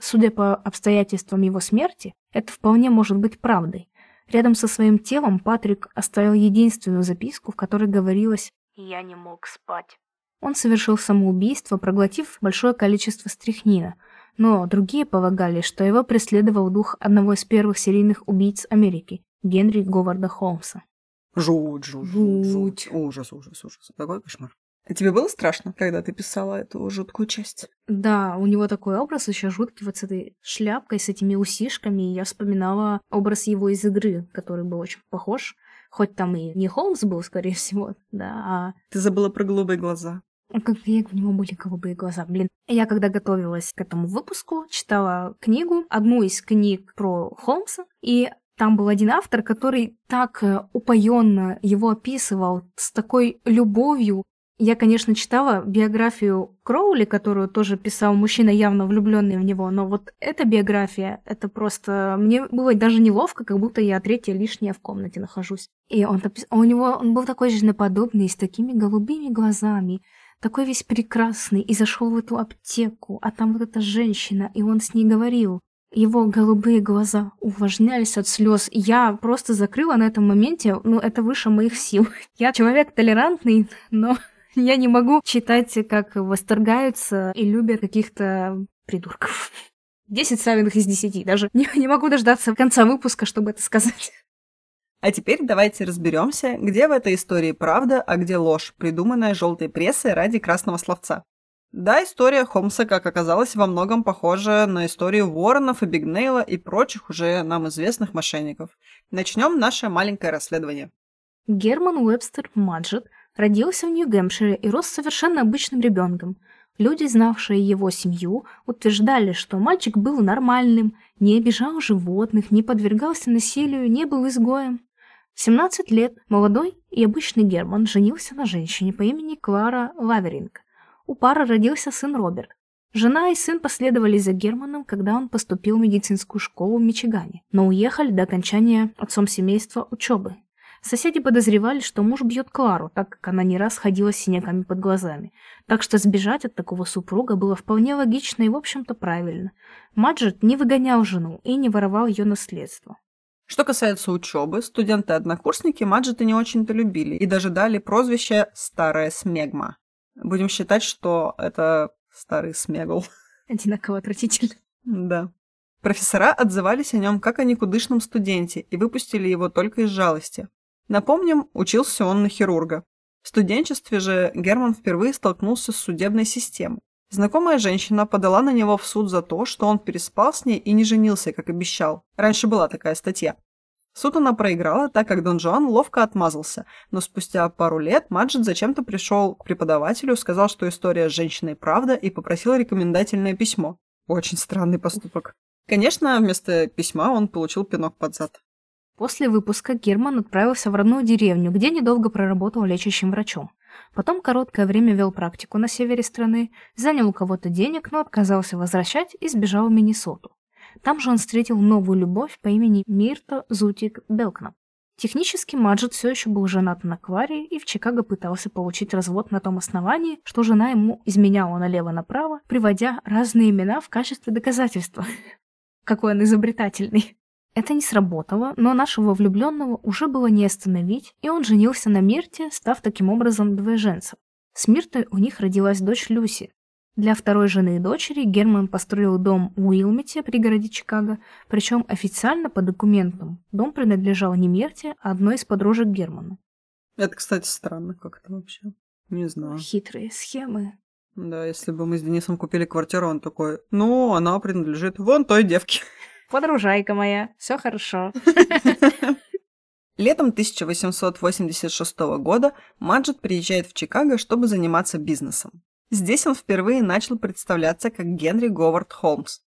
Судя по обстоятельствам его смерти, это вполне может быть правдой. Рядом со своим телом Патрик оставил единственную записку, в которой говорилось «Я не мог спать». Он совершил самоубийство, проглотив большое количество стрихнина, но другие полагали, что его преследовал дух одного из первых серийных убийц Америки, Генри Говарда Холмса. Жуть, жуть, жуть, жуть. Ужас, ужас, ужас. Какой кошмар. Тебе было страшно, когда ты писала эту жуткую часть? Да, у него такой образ еще жуткий, вот с этой шляпкой, с этими усишками. И я вспоминала образ его из игры, который был очень похож. Хоть там и не Холмс был, скорее всего, да, а... Ты забыла про голубые глаза. Ну, как у него были голубые глаза, блин. Я когда готовилась к этому выпуску, читала книгу, одну из книг про Холмса, и там был один автор, который так э, упоенно его описывал, с такой любовью, я, конечно, читала биографию Кроули, которую тоже писал мужчина, явно влюбленный в него, но вот эта биография, это просто... Мне было даже неловко, как будто я третья лишняя в комнате нахожусь. И он, у него он был такой женоподобный, с такими голубыми глазами, такой весь прекрасный, и зашел в эту аптеку, а там вот эта женщина, и он с ней говорил. Его голубые глаза увлажнялись от слез. Я просто закрыла на этом моменте, ну, это выше моих сил. Я человек толерантный, но я не могу читать, как восторгаются и любят каких-то придурков. Десять савиных из десяти. Даже не, не могу дождаться конца выпуска, чтобы это сказать. А теперь давайте разберемся, где в этой истории правда, а где ложь, придуманная желтой прессой ради красного словца. Да, история Холмса, как оказалось, во многом похожа на историю Воронов и Бигнейла и прочих уже нам известных мошенников. Начнем наше маленькое расследование. Герман Уэбстер Маджет Родился в Нью-Гэмпшире и рос совершенно обычным ребенком. Люди, знавшие его семью, утверждали, что мальчик был нормальным, не обижал животных, не подвергался насилию, не был изгоем. В 17 лет молодой и обычный Герман женился на женщине по имени Клара Лаверинг. У пары родился сын Роберт. Жена и сын последовали за Германом, когда он поступил в медицинскую школу в Мичигане, но уехали до окончания отцом семейства учебы. Соседи подозревали, что муж бьет Клару, так как она не раз ходила с синяками под глазами. Так что сбежать от такого супруга было вполне логично и, в общем-то, правильно. Маджет не выгонял жену и не воровал ее наследство. Что касается учебы, студенты-однокурсники Маджета не очень-то любили и даже дали прозвище «старая смегма». Будем считать, что это старый смегл. Одинаково отвратительно. Да. Профессора отзывались о нем как о никудышном студенте и выпустили его только из жалости. Напомним, учился он на хирурга. В студенчестве же Герман впервые столкнулся с судебной системой. Знакомая женщина подала на него в суд за то, что он переспал с ней и не женился, как обещал. Раньше была такая статья. Суд она проиграла, так как Дон Жуан ловко отмазался, но спустя пару лет Маджет зачем-то пришел к преподавателю, сказал, что история с женщиной правда и попросил рекомендательное письмо. Очень странный поступок. Конечно, вместо письма он получил пинок под зад. После выпуска Герман отправился в родную деревню, где недолго проработал лечащим врачом. Потом короткое время вел практику на севере страны, занял у кого-то денег, но отказался возвращать и сбежал в Миннесоту. Там же он встретил новую любовь по имени Мирта Зутик Белкнап. Технически Маджет все еще был женат на Кваре и в Чикаго пытался получить развод на том основании, что жена ему изменяла налево-направо, приводя разные имена в качестве доказательства. Какой он изобретательный. Это не сработало, но нашего влюбленного уже было не остановить, и он женился на Мирте, став таким образом двоеженцем. С Миртой у них родилась дочь Люси. Для второй жены и дочери Герман построил дом в Уилмите, пригороде Чикаго, причем официально по документам дом принадлежал не Мирте, а одной из подружек Германа. Это, кстати, странно как-то вообще. Не знаю. Хитрые схемы. Да, если бы мы с Денисом купили квартиру, он такой, ну, она принадлежит вон той девке. Подружайка моя, все хорошо. Летом 1886 года Маджет приезжает в Чикаго, чтобы заниматься бизнесом. Здесь он впервые начал представляться как Генри Говард Холмс.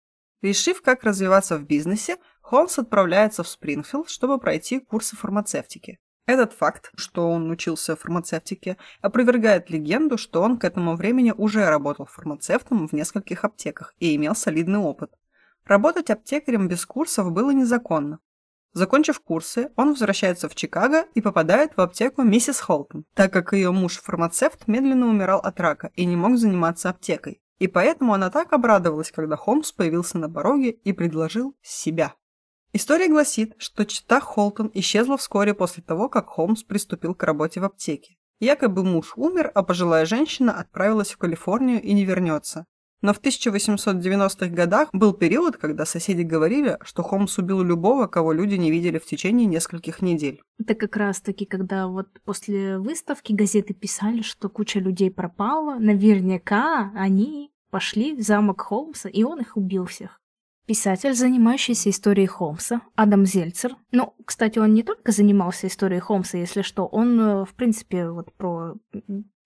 Решив, как развиваться в бизнесе, Холмс отправляется в Спрингфилд, чтобы пройти курсы фармацевтики. Этот факт, что он учился фармацевтике, опровергает легенду, что он к этому времени уже работал фармацевтом в нескольких аптеках и имел солидный опыт. Работать аптекарем без курсов было незаконно. Закончив курсы, он возвращается в Чикаго и попадает в аптеку миссис Холтон, так как ее муж-фармацевт медленно умирал от рака и не мог заниматься аптекой. И поэтому она так обрадовалась, когда Холмс появился на пороге и предложил себя. История гласит, что чита Холтон исчезла вскоре после того, как Холмс приступил к работе в аптеке. Якобы муж умер, а пожилая женщина отправилась в Калифорнию и не вернется. Но в 1890-х годах был период, когда соседи говорили, что Холмс убил любого, кого люди не видели в течение нескольких недель. Это как раз-таки, когда вот после выставки газеты писали, что куча людей пропала, наверняка они пошли в замок Холмса, и он их убил всех. Писатель, занимающийся историей Холмса, Адам Зельцер. Ну, кстати, он не только занимался историей Холмса, если что, он, э, в принципе, вот про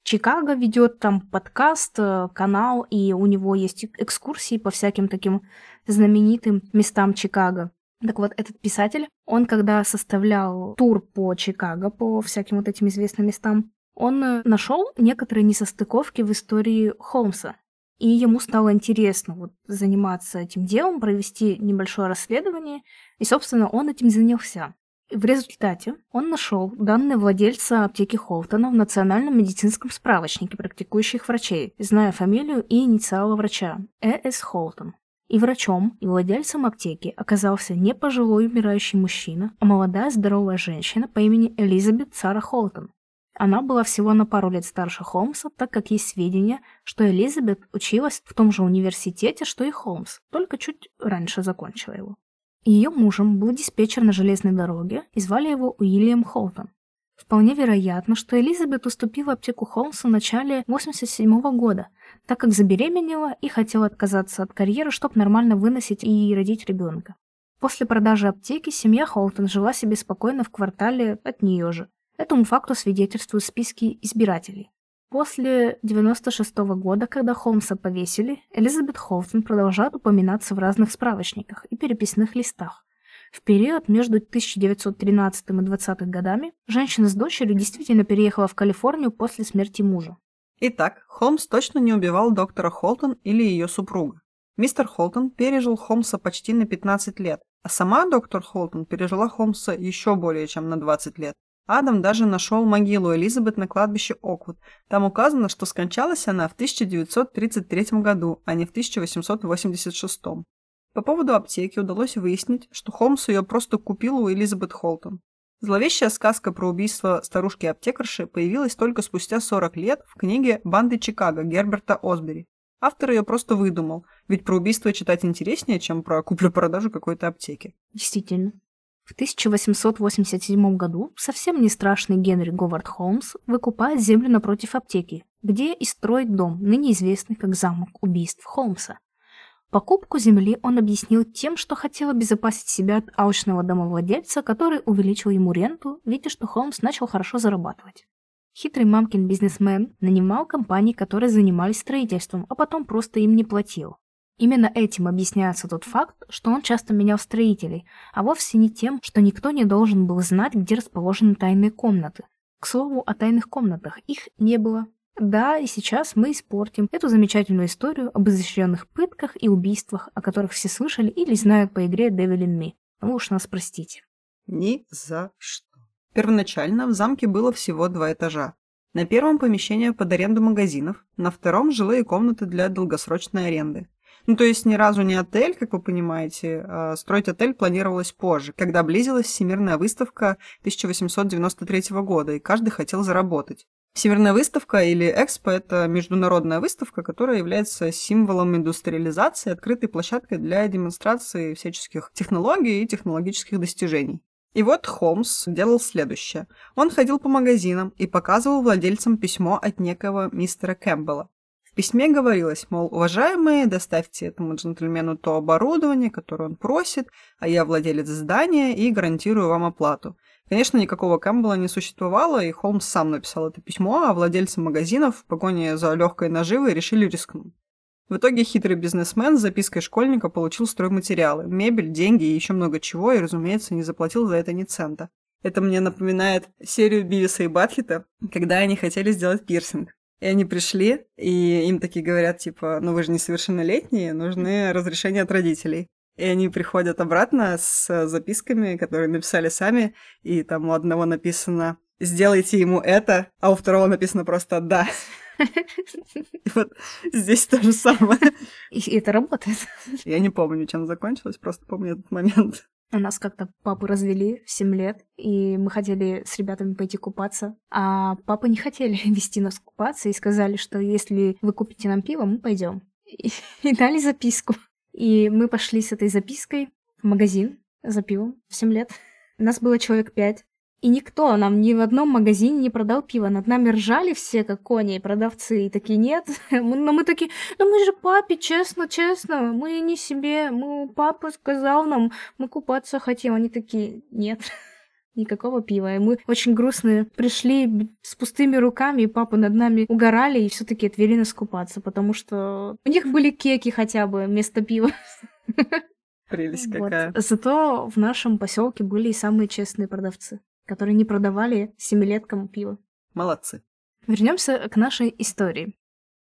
Чикаго ведет там подкаст, э, канал, и у него есть экскурсии по всяким таким знаменитым местам Чикаго. Так вот, этот писатель, он когда составлял тур по Чикаго, по всяким вот этим известным местам, он э, нашел некоторые несостыковки в истории Холмса. И ему стало интересно вот, заниматься этим делом, провести небольшое расследование, и, собственно, он этим занялся. В результате он нашел данные владельца аптеки Холтона в Национальном медицинском справочнике практикующих врачей, зная фамилию и инициалы врача – Э.С. Холтон. И врачом, и владельцем аптеки оказался не пожилой умирающий мужчина, а молодая здоровая женщина по имени Элизабет Сара Холтон. Она была всего на пару лет старше Холмса, так как есть сведения, что Элизабет училась в том же университете, что и Холмс, только чуть раньше закончила его. Ее мужем был диспетчер на железной дороге, и звали его Уильям Холтон. Вполне вероятно, что Элизабет уступила аптеку Холмса в начале 87 года, так как забеременела и хотела отказаться от карьеры, чтобы нормально выносить и родить ребенка. После продажи аптеки семья Холтон жила себе спокойно в квартале от нее же. Этому факту свидетельствуют списки избирателей. После 96 -го года, когда Холмса повесили, Элизабет Холтон продолжает упоминаться в разных справочниках и переписных листах. В период между 1913 и 20 годами женщина с дочерью действительно переехала в Калифорнию после смерти мужа. Итак, Холмс точно не убивал доктора Холтон или ее супруга. Мистер Холтон пережил Холмса почти на 15 лет, а сама доктор Холтон пережила Холмса еще более чем на 20 лет. Адам даже нашел могилу Элизабет на кладбище Оквуд. Там указано, что скончалась она в 1933 году, а не в 1886. По поводу аптеки удалось выяснить, что Холмс ее просто купил у Элизабет Холтон. Зловещая сказка про убийство старушки-аптекарши появилась только спустя 40 лет в книге «Банды Чикаго» Герберта Осбери. Автор ее просто выдумал, ведь про убийство читать интереснее, чем про куплю-продажу какой-то аптеки. Действительно. В 1887 году совсем не страшный Генри Говард Холмс выкупает землю напротив аптеки, где и строит дом, ныне известный как замок убийств Холмса. Покупку земли он объяснил тем, что хотел обезопасить себя от алчного домовладельца, который увеличил ему ренту, видя, что Холмс начал хорошо зарабатывать. Хитрый мамкин бизнесмен нанимал компании, которые занимались строительством, а потом просто им не платил. Именно этим объясняется тот факт, что он часто менял строителей, а вовсе не тем, что никто не должен был знать, где расположены тайные комнаты. К слову о тайных комнатах. Их не было. Да, и сейчас мы испортим эту замечательную историю об изощренных пытках и убийствах, о которых все слышали или знают по игре Devil in Me. Вы уж нас простите. Ни за что. Первоначально в замке было всего два этажа. На первом помещение под аренду магазинов, на втором жилые комнаты для долгосрочной аренды. Ну, то есть ни разу не отель, как вы понимаете. А строить отель планировалось позже, когда близилась Всемирная выставка 1893 года, и каждый хотел заработать. Всемирная выставка или Экспо – это международная выставка, которая является символом индустриализации, открытой площадкой для демонстрации всяческих технологий и технологических достижений. И вот Холмс делал следующее. Он ходил по магазинам и показывал владельцам письмо от некого мистера Кэмпбелла. Письме говорилось, мол, уважаемые, доставьте этому джентльмену то оборудование, которое он просит, а я владелец здания и гарантирую вам оплату. Конечно, никакого Кэмпбелла не существовало, и Холмс сам написал это письмо, а владельцы магазинов в погоне за легкой наживой решили рискнуть. В итоге хитрый бизнесмен с запиской школьника получил стройматериалы, мебель, деньги и еще много чего, и, разумеется, не заплатил за это ни цента. Это мне напоминает серию Бивиса и Батхита, когда они хотели сделать пирсинг. И они пришли, и им такие говорят, типа, ну вы же несовершеннолетние, нужны разрешения от родителей. И они приходят обратно с записками, которые написали сами, и там у одного написано «сделайте ему это», а у второго написано просто «да». И вот здесь то же самое. И это работает. Я не помню, чем закончилось, просто помню этот момент. Нас как-то папу развели в 7 лет, и мы хотели с ребятами пойти купаться, а папа не хотели вести нас купаться и сказали, что если вы купите нам пиво, мы пойдем. И, и дали записку. И мы пошли с этой запиской в магазин за пивом в 7 лет. Нас было человек пять. И никто нам ни в одном магазине не продал пиво. Над нами ржали все, как кони, и продавцы. И такие, нет. Но мы такие, ну мы же папе, честно, честно. Мы не себе. Мы, папа сказал нам, мы купаться хотим. Они такие, нет. Никакого пива. И мы очень грустные пришли с пустыми руками, и папа над нами угорали, и все таки отвели нас купаться, потому что у них были кеки хотя бы вместо пива. Прелесть какая. Вот. Зато в нашем поселке были и самые честные продавцы которые не продавали семилеткам пиво. Молодцы. Вернемся к нашей истории.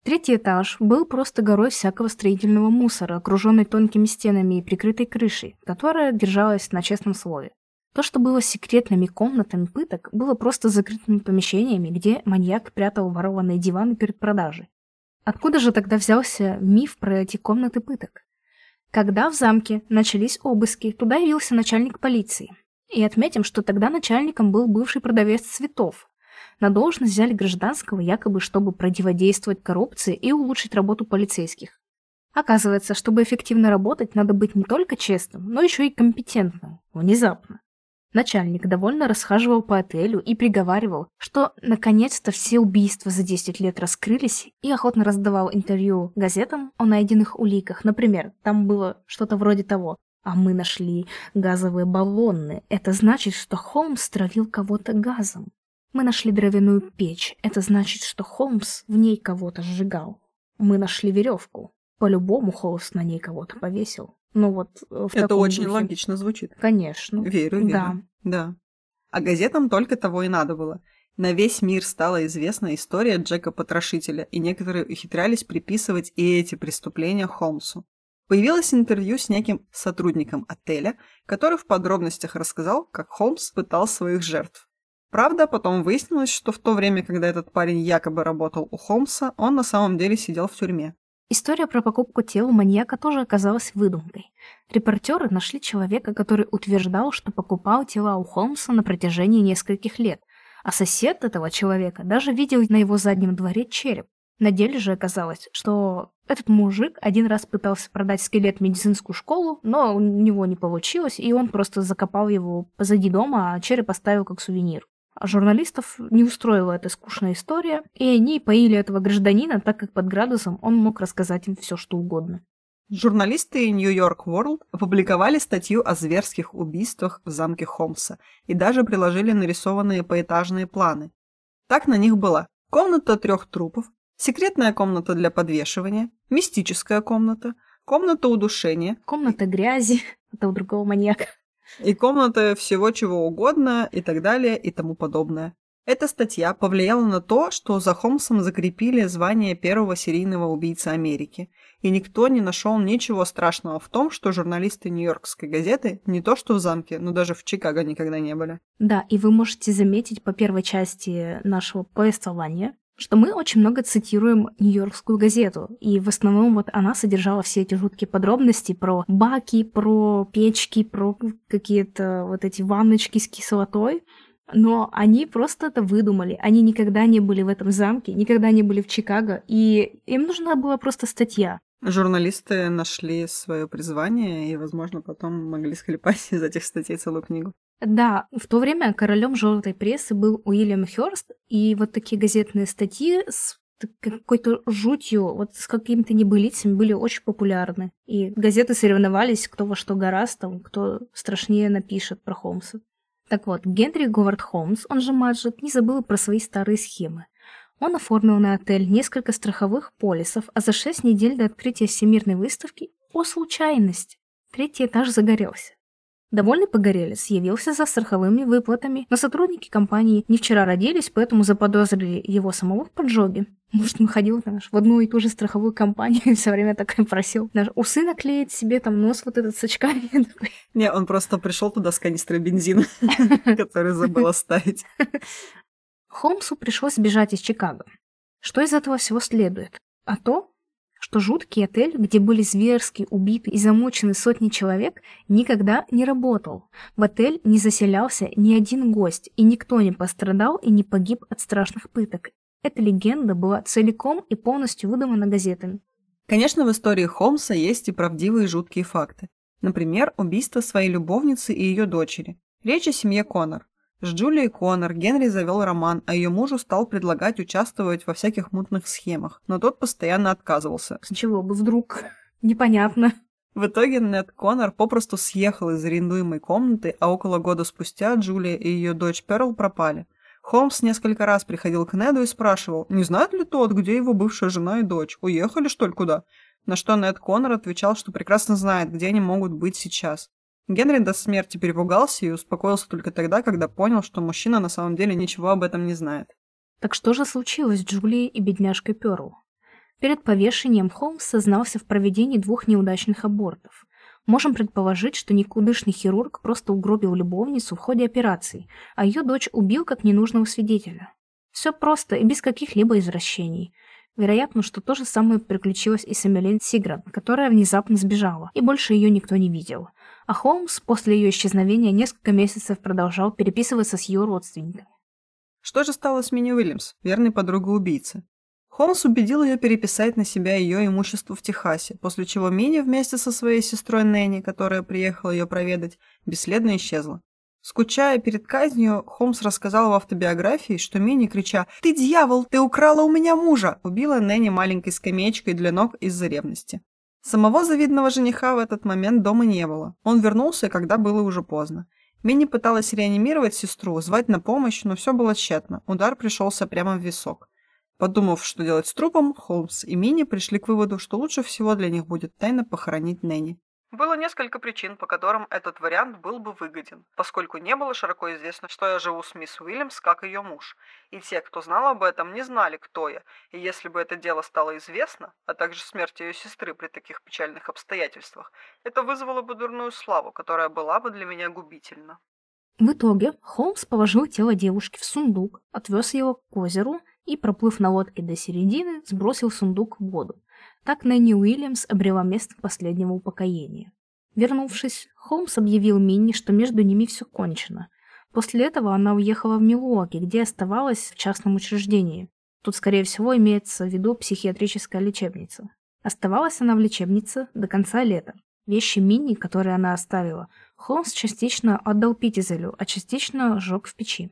Третий этаж был просто горой всякого строительного мусора, окруженный тонкими стенами и прикрытой крышей, которая держалась на честном слове. То, что было секретными комнатами пыток, было просто закрытыми помещениями, где маньяк прятал ворованные диваны перед продажей. Откуда же тогда взялся миф про эти комнаты пыток? Когда в замке начались обыски, туда явился начальник полиции. И отметим, что тогда начальником был бывший продавец цветов. На должность взяли гражданского якобы, чтобы противодействовать коррупции и улучшить работу полицейских. Оказывается, чтобы эффективно работать, надо быть не только честным, но еще и компетентным. Внезапно. Начальник довольно расхаживал по отелю и приговаривал, что наконец-то все убийства за 10 лет раскрылись и охотно раздавал интервью газетам о найденных уликах. Например, там было что-то вроде того. А мы нашли газовые баллоны. Это значит, что Холмс травил кого-то газом. Мы нашли дровяную печь. Это значит, что Холмс в ней кого-то сжигал. Мы нашли веревку. По-любому Холмс на ней кого-то повесил. Ну вот в Это очень духе. логично звучит. Конечно. Верю, верю. Да. да. А газетам только того и надо было. На весь мир стала известна история Джека Потрошителя, и некоторые ухитрялись приписывать и эти преступления Холмсу. Появилось интервью с неким сотрудником отеля, который в подробностях рассказал, как Холмс пытал своих жертв. Правда, потом выяснилось, что в то время, когда этот парень якобы работал у Холмса, он на самом деле сидел в тюрьме. История про покупку тела маньяка тоже оказалась выдумкой. Репортеры нашли человека, который утверждал, что покупал тела у Холмса на протяжении нескольких лет, а сосед этого человека даже видел на его заднем дворе череп. На деле же оказалось, что этот мужик один раз пытался продать скелет в медицинскую школу, но у него не получилось, и он просто закопал его позади дома, а череп оставил как сувенир. А журналистов не устроила эта скучная история, и они поили этого гражданина, так как под градусом он мог рассказать им все, что угодно. Журналисты New York World опубликовали статью о зверских убийствах в замке Холмса и даже приложили нарисованные поэтажные планы. Так на них была комната трех трупов, секретная комната для подвешивания, мистическая комната, комната удушения. Комната грязи, это у другого маньяка. И комната всего чего угодно, и так далее, и тому подобное. Эта статья повлияла на то, что за Холмсом закрепили звание первого серийного убийцы Америки, и никто не нашел ничего страшного в том, что журналисты Нью-Йоркской газеты не то что в замке, но даже в Чикаго никогда не были. Да, и вы можете заметить по первой части нашего повествования, что мы очень много цитируем Нью-Йоркскую газету, и в основном вот она содержала все эти жуткие подробности про баки, про печки, про какие-то вот эти ванночки с кислотой, но они просто это выдумали. Они никогда не были в этом замке, никогда не были в Чикаго, и им нужна была просто статья. Журналисты нашли свое призвание и, возможно, потом могли схлепать из этих статей целую книгу. Да, в то время королем желтой прессы был Уильям Хёрст, и вот такие газетные статьи с какой-то жутью, вот с какими-то небылицами были очень популярны. И газеты соревновались, кто во что гораст, там, кто страшнее напишет про Холмса. Так вот, Генри Говард Холмс, он же Маджет, не забыл про свои старые схемы. Он оформил на отель несколько страховых полисов, а за шесть недель до открытия Всемирной выставки, о случайность, третий этаж загорелся. Довольный погорелец явился за страховыми выплатами, но сотрудники компании не вчера родились, поэтому заподозрили его самого в поджоге. Может, он ходил знаешь, в одну и ту же страховую компанию и все время так и просил знаешь, усы наклеить себе, там нос вот этот с очками. Не, он просто пришел туда с канистрой бензина, который забыл оставить. Холмсу пришлось бежать из Чикаго. Что из этого всего следует? А то, что жуткий отель, где были зверски убиты и замучены сотни человек, никогда не работал. В отель не заселялся ни один гость, и никто не пострадал и не погиб от страшных пыток. Эта легенда была целиком и полностью выдумана газетами. Конечно, в истории Холмса есть и правдивые жуткие факты. Например, убийство своей любовницы и ее дочери. Речь о семье Коннор. С Джулией Коннор Генри завел роман, а ее мужу стал предлагать участвовать во всяких мутных схемах, но тот постоянно отказывался. С чего бы вдруг? Непонятно. В итоге Нед Коннор попросту съехал из арендуемой комнаты, а около года спустя Джулия и ее дочь Перл пропали. Холмс несколько раз приходил к Неду и спрашивал, не знает ли тот, где его бывшая жена и дочь, уехали что ли куда? На что Нед Коннор отвечал, что прекрасно знает, где они могут быть сейчас. Генри до смерти перепугался и успокоился только тогда, когда понял, что мужчина на самом деле ничего об этом не знает. Так что же случилось с Джулией и бедняжкой Перл? Перед повешением Холмс сознался в проведении двух неудачных абортов. Можем предположить, что никудышный хирург просто угробил любовницу в ходе операции, а ее дочь убил как ненужного свидетеля. Все просто и без каких-либо извращений. Вероятно, что то же самое приключилось и с Эмилен Сигран, которая внезапно сбежала, и больше ее никто не видел. А Холмс после ее исчезновения несколько месяцев продолжал переписываться с ее родственниками. Что же стало с Мини Уильямс, верной подругой убийцы? Холмс убедил ее переписать на себя ее имущество в Техасе, после чего Мини вместе со своей сестрой Нэнни, которая приехала ее проведать, бесследно исчезла. Скучая перед казнью, Холмс рассказал в автобиографии, что Мини, крича «Ты дьявол! Ты украла у меня мужа!» убила Нэнни маленькой скамеечкой для ног из-за ревности. Самого завидного жениха в этот момент дома не было. Он вернулся, когда было уже поздно. Мини пыталась реанимировать сестру, звать на помощь, но все было тщетно. Удар пришелся прямо в висок. Подумав, что делать с трупом, Холмс и Мини пришли к выводу, что лучше всего для них будет тайно похоронить Нэнни. Было несколько причин, по которым этот вариант был бы выгоден, поскольку не было широко известно, что я живу с мисс Уильямс, как ее муж. И те, кто знал об этом, не знали, кто я. И если бы это дело стало известно, а также смерть ее сестры при таких печальных обстоятельствах, это вызвало бы дурную славу, которая была бы для меня губительна. В итоге Холмс положил тело девушки в сундук, отвез его к озеру и, проплыв на лодке до середины, сбросил сундук в воду. Так Нэнни Уильямс обрела место последнего упокоения. Вернувшись, Холмс объявил Минни, что между ними все кончено. После этого она уехала в Милуоки, где оставалась в частном учреждении. Тут, скорее всего, имеется в виду психиатрическая лечебница. Оставалась она в лечебнице до конца лета. Вещи Минни, которые она оставила, Холмс частично отдал Питизелю, а частично сжег в печи.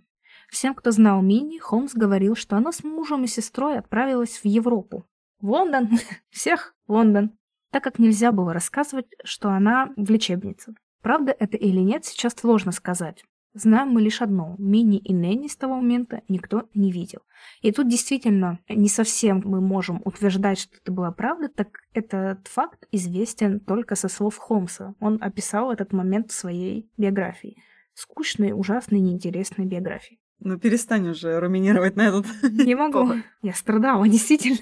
Всем, кто знал Минни, Холмс говорил, что она с мужем и сестрой отправилась в Европу, в Лондон, всех в Лондон, так как нельзя было рассказывать, что она в лечебнице. Правда это или нет, сейчас сложно сказать. Знаем мы лишь одно. Мини и Нэнни с того момента никто не видел. И тут действительно не совсем мы можем утверждать, что это была правда, так этот факт известен только со слов Холмса. Он описал этот момент в своей биографии. Скучной, ужасной, неинтересной биографии. Ну перестань уже руминировать на этот. Не могу. Я страдала, действительно.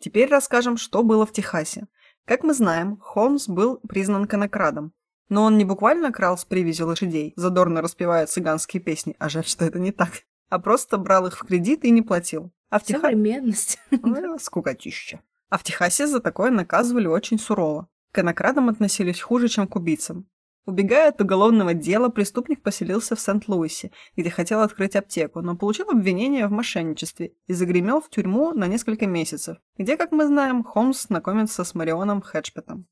Теперь расскажем, что было в Техасе. Как мы знаем, Холмс был признан конокрадом. Но он не буквально крал с привязи лошадей, задорно распевая цыганские песни, а жаль, что это не так, а просто брал их в кредит и не платил. А в Техасе... Современность. Скукотища. А в Техасе за такое наказывали очень сурово. К конокрадам относились хуже, чем к убийцам. Убегая от уголовного дела, преступник поселился в Сент-Луисе, где хотел открыть аптеку, но получил обвинение в мошенничестве и загремел в тюрьму на несколько месяцев, где, как мы знаем, Холмс знакомится с Марионом Хэтчпетом.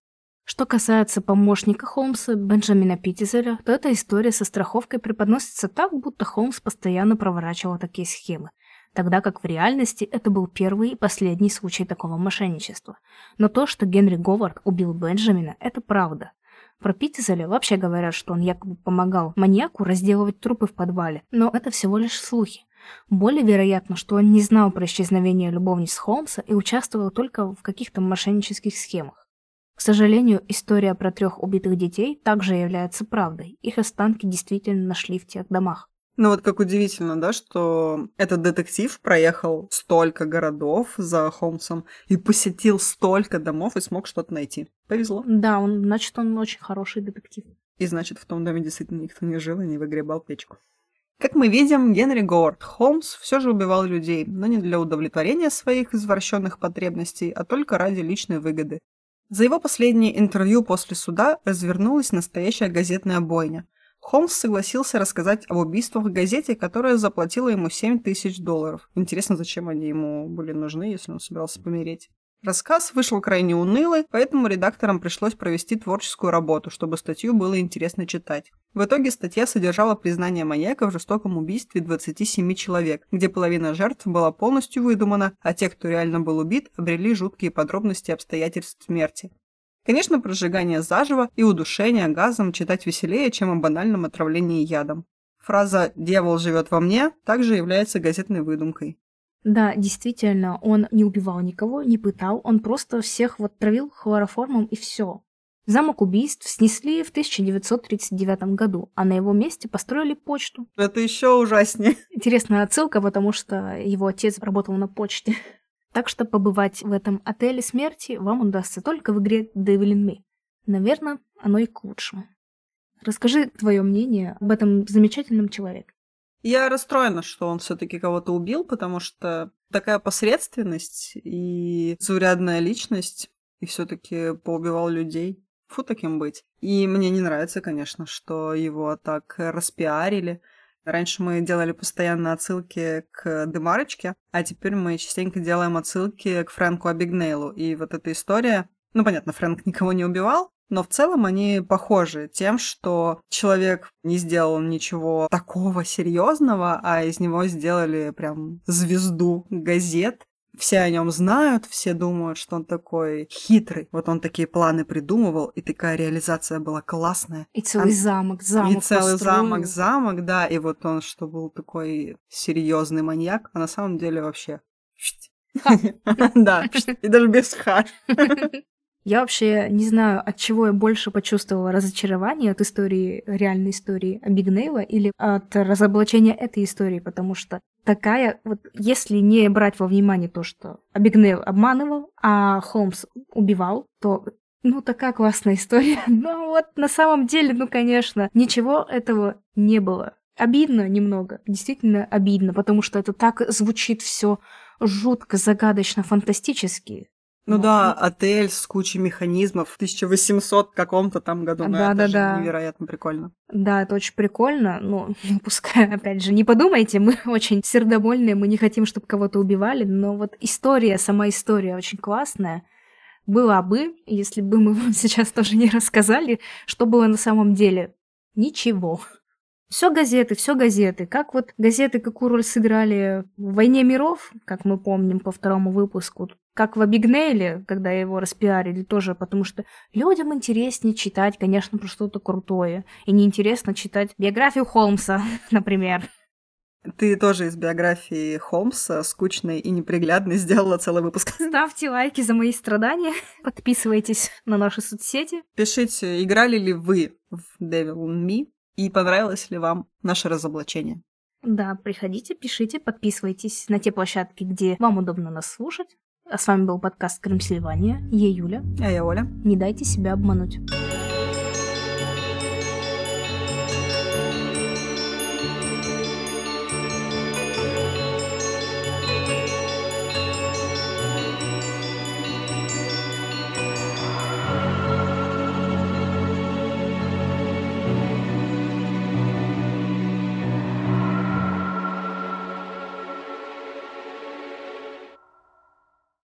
Что касается помощника Холмса, Бенджамина Питтизеля, то эта история со страховкой преподносится так, будто Холмс постоянно проворачивал такие схемы, тогда как в реальности это был первый и последний случай такого мошенничества. Но то, что Генри Говард убил Бенджамина, это правда. Про Питтизеля вообще говорят, что он якобы помогал маньяку разделывать трупы в подвале, но это всего лишь слухи. Более вероятно, что он не знал про исчезновение любовниц Холмса и участвовал только в каких-то мошеннических схемах. К сожалению, история про трех убитых детей также является правдой. Их останки действительно нашли в тех домах. Ну вот как удивительно, да, что этот детектив проехал столько городов за Холмсом и посетил столько домов и смог что-то найти. Повезло. Да, он, значит, он очень хороший детектив. И значит, в том доме действительно никто не жил и не выгребал печку. Как мы видим, Генри Говард Холмс все же убивал людей, но не для удовлетворения своих извращенных потребностей, а только ради личной выгоды. За его последнее интервью после суда развернулась настоящая газетная бойня. Холмс согласился рассказать об убийствах в газете, которая заплатила ему 7 тысяч долларов. Интересно, зачем они ему были нужны, если он собирался помереть. Рассказ вышел крайне унылый, поэтому редакторам пришлось провести творческую работу, чтобы статью было интересно читать. В итоге статья содержала признание маньяка в жестоком убийстве 27 человек, где половина жертв была полностью выдумана, а те, кто реально был убит, обрели жуткие подробности обстоятельств смерти. Конечно, прожигание заживо и удушение газом читать веселее, чем о банальном отравлении ядом. Фраза «дьявол живет во мне» также является газетной выдумкой. Да, действительно, он не убивал никого, не пытал, он просто всех вот травил хлороформом и все. Замок убийств снесли в 1939 году, а на его месте построили почту. Это еще ужаснее. Интересная отсылка, потому что его отец работал на почте. Так что побывать в этом отеле смерти вам удастся только в игре Devil in Me. Наверное, оно и к лучшему. Расскажи твое мнение об этом замечательном человеке. Я расстроена, что он все-таки кого-то убил, потому что такая посредственность и заурядная личность, и все-таки поубивал людей. Фу таким быть. И мне не нравится, конечно, что его так распиарили. Раньше мы делали постоянно отсылки к Демарочке, а теперь мы частенько делаем отсылки к Фрэнку Абигнейлу. И вот эта история... Ну, понятно, Фрэнк никого не убивал, но в целом они похожи тем, что человек не сделал ничего такого серьезного, а из него сделали прям звезду газет. Все о нем знают, все думают, что он такой хитрый. Вот он такие планы придумывал, и такая реализация была классная. И целый а... замок, замок. И целый построил. замок, замок, да. И вот он, что был такой серьезный маньяк, а на самом деле вообще да, и даже без ха. Я вообще не знаю, от чего я больше почувствовала разочарование от истории, реальной истории Абигнейла или от разоблачения этой истории, потому что такая, вот если не брать во внимание то, что Абигнейл обманывал, а Холмс убивал, то ну, такая классная история. Но вот на самом деле, ну, конечно, ничего этого не было. Обидно немного, действительно обидно, потому что это так звучит все жутко, загадочно, фантастически. Ну да, отель с кучей механизмов в 1800 каком-то там году. Ну, да, это да, да. невероятно прикольно. Да, это очень прикольно. Ну, пускай, опять же, не подумайте, мы очень сердобольные, мы не хотим, чтобы кого-то убивали, но вот история, сама история очень классная. Была бы, если бы мы вам сейчас тоже не рассказали, что было на самом деле. Ничего. Все газеты, все газеты. Как вот газеты какую роль сыграли в «Войне миров», как мы помним по второму выпуску, как в Абигнейле, когда его распиарили тоже, потому что людям интереснее читать, конечно, про что-то крутое, и неинтересно читать биографию Холмса, например. Ты тоже из биографии Холмса, скучной и неприглядной, сделала целый выпуск. Ставьте лайки за мои страдания, подписывайтесь на наши соцсети. Пишите, играли ли вы в Devil Me, и понравилось ли вам наше разоблачение. Да, приходите, пишите, подписывайтесь на те площадки, где вам удобно нас слушать. А с вами был подкаст Крым Сильвания. Я Юля. А я Оля. Не дайте себя обмануть.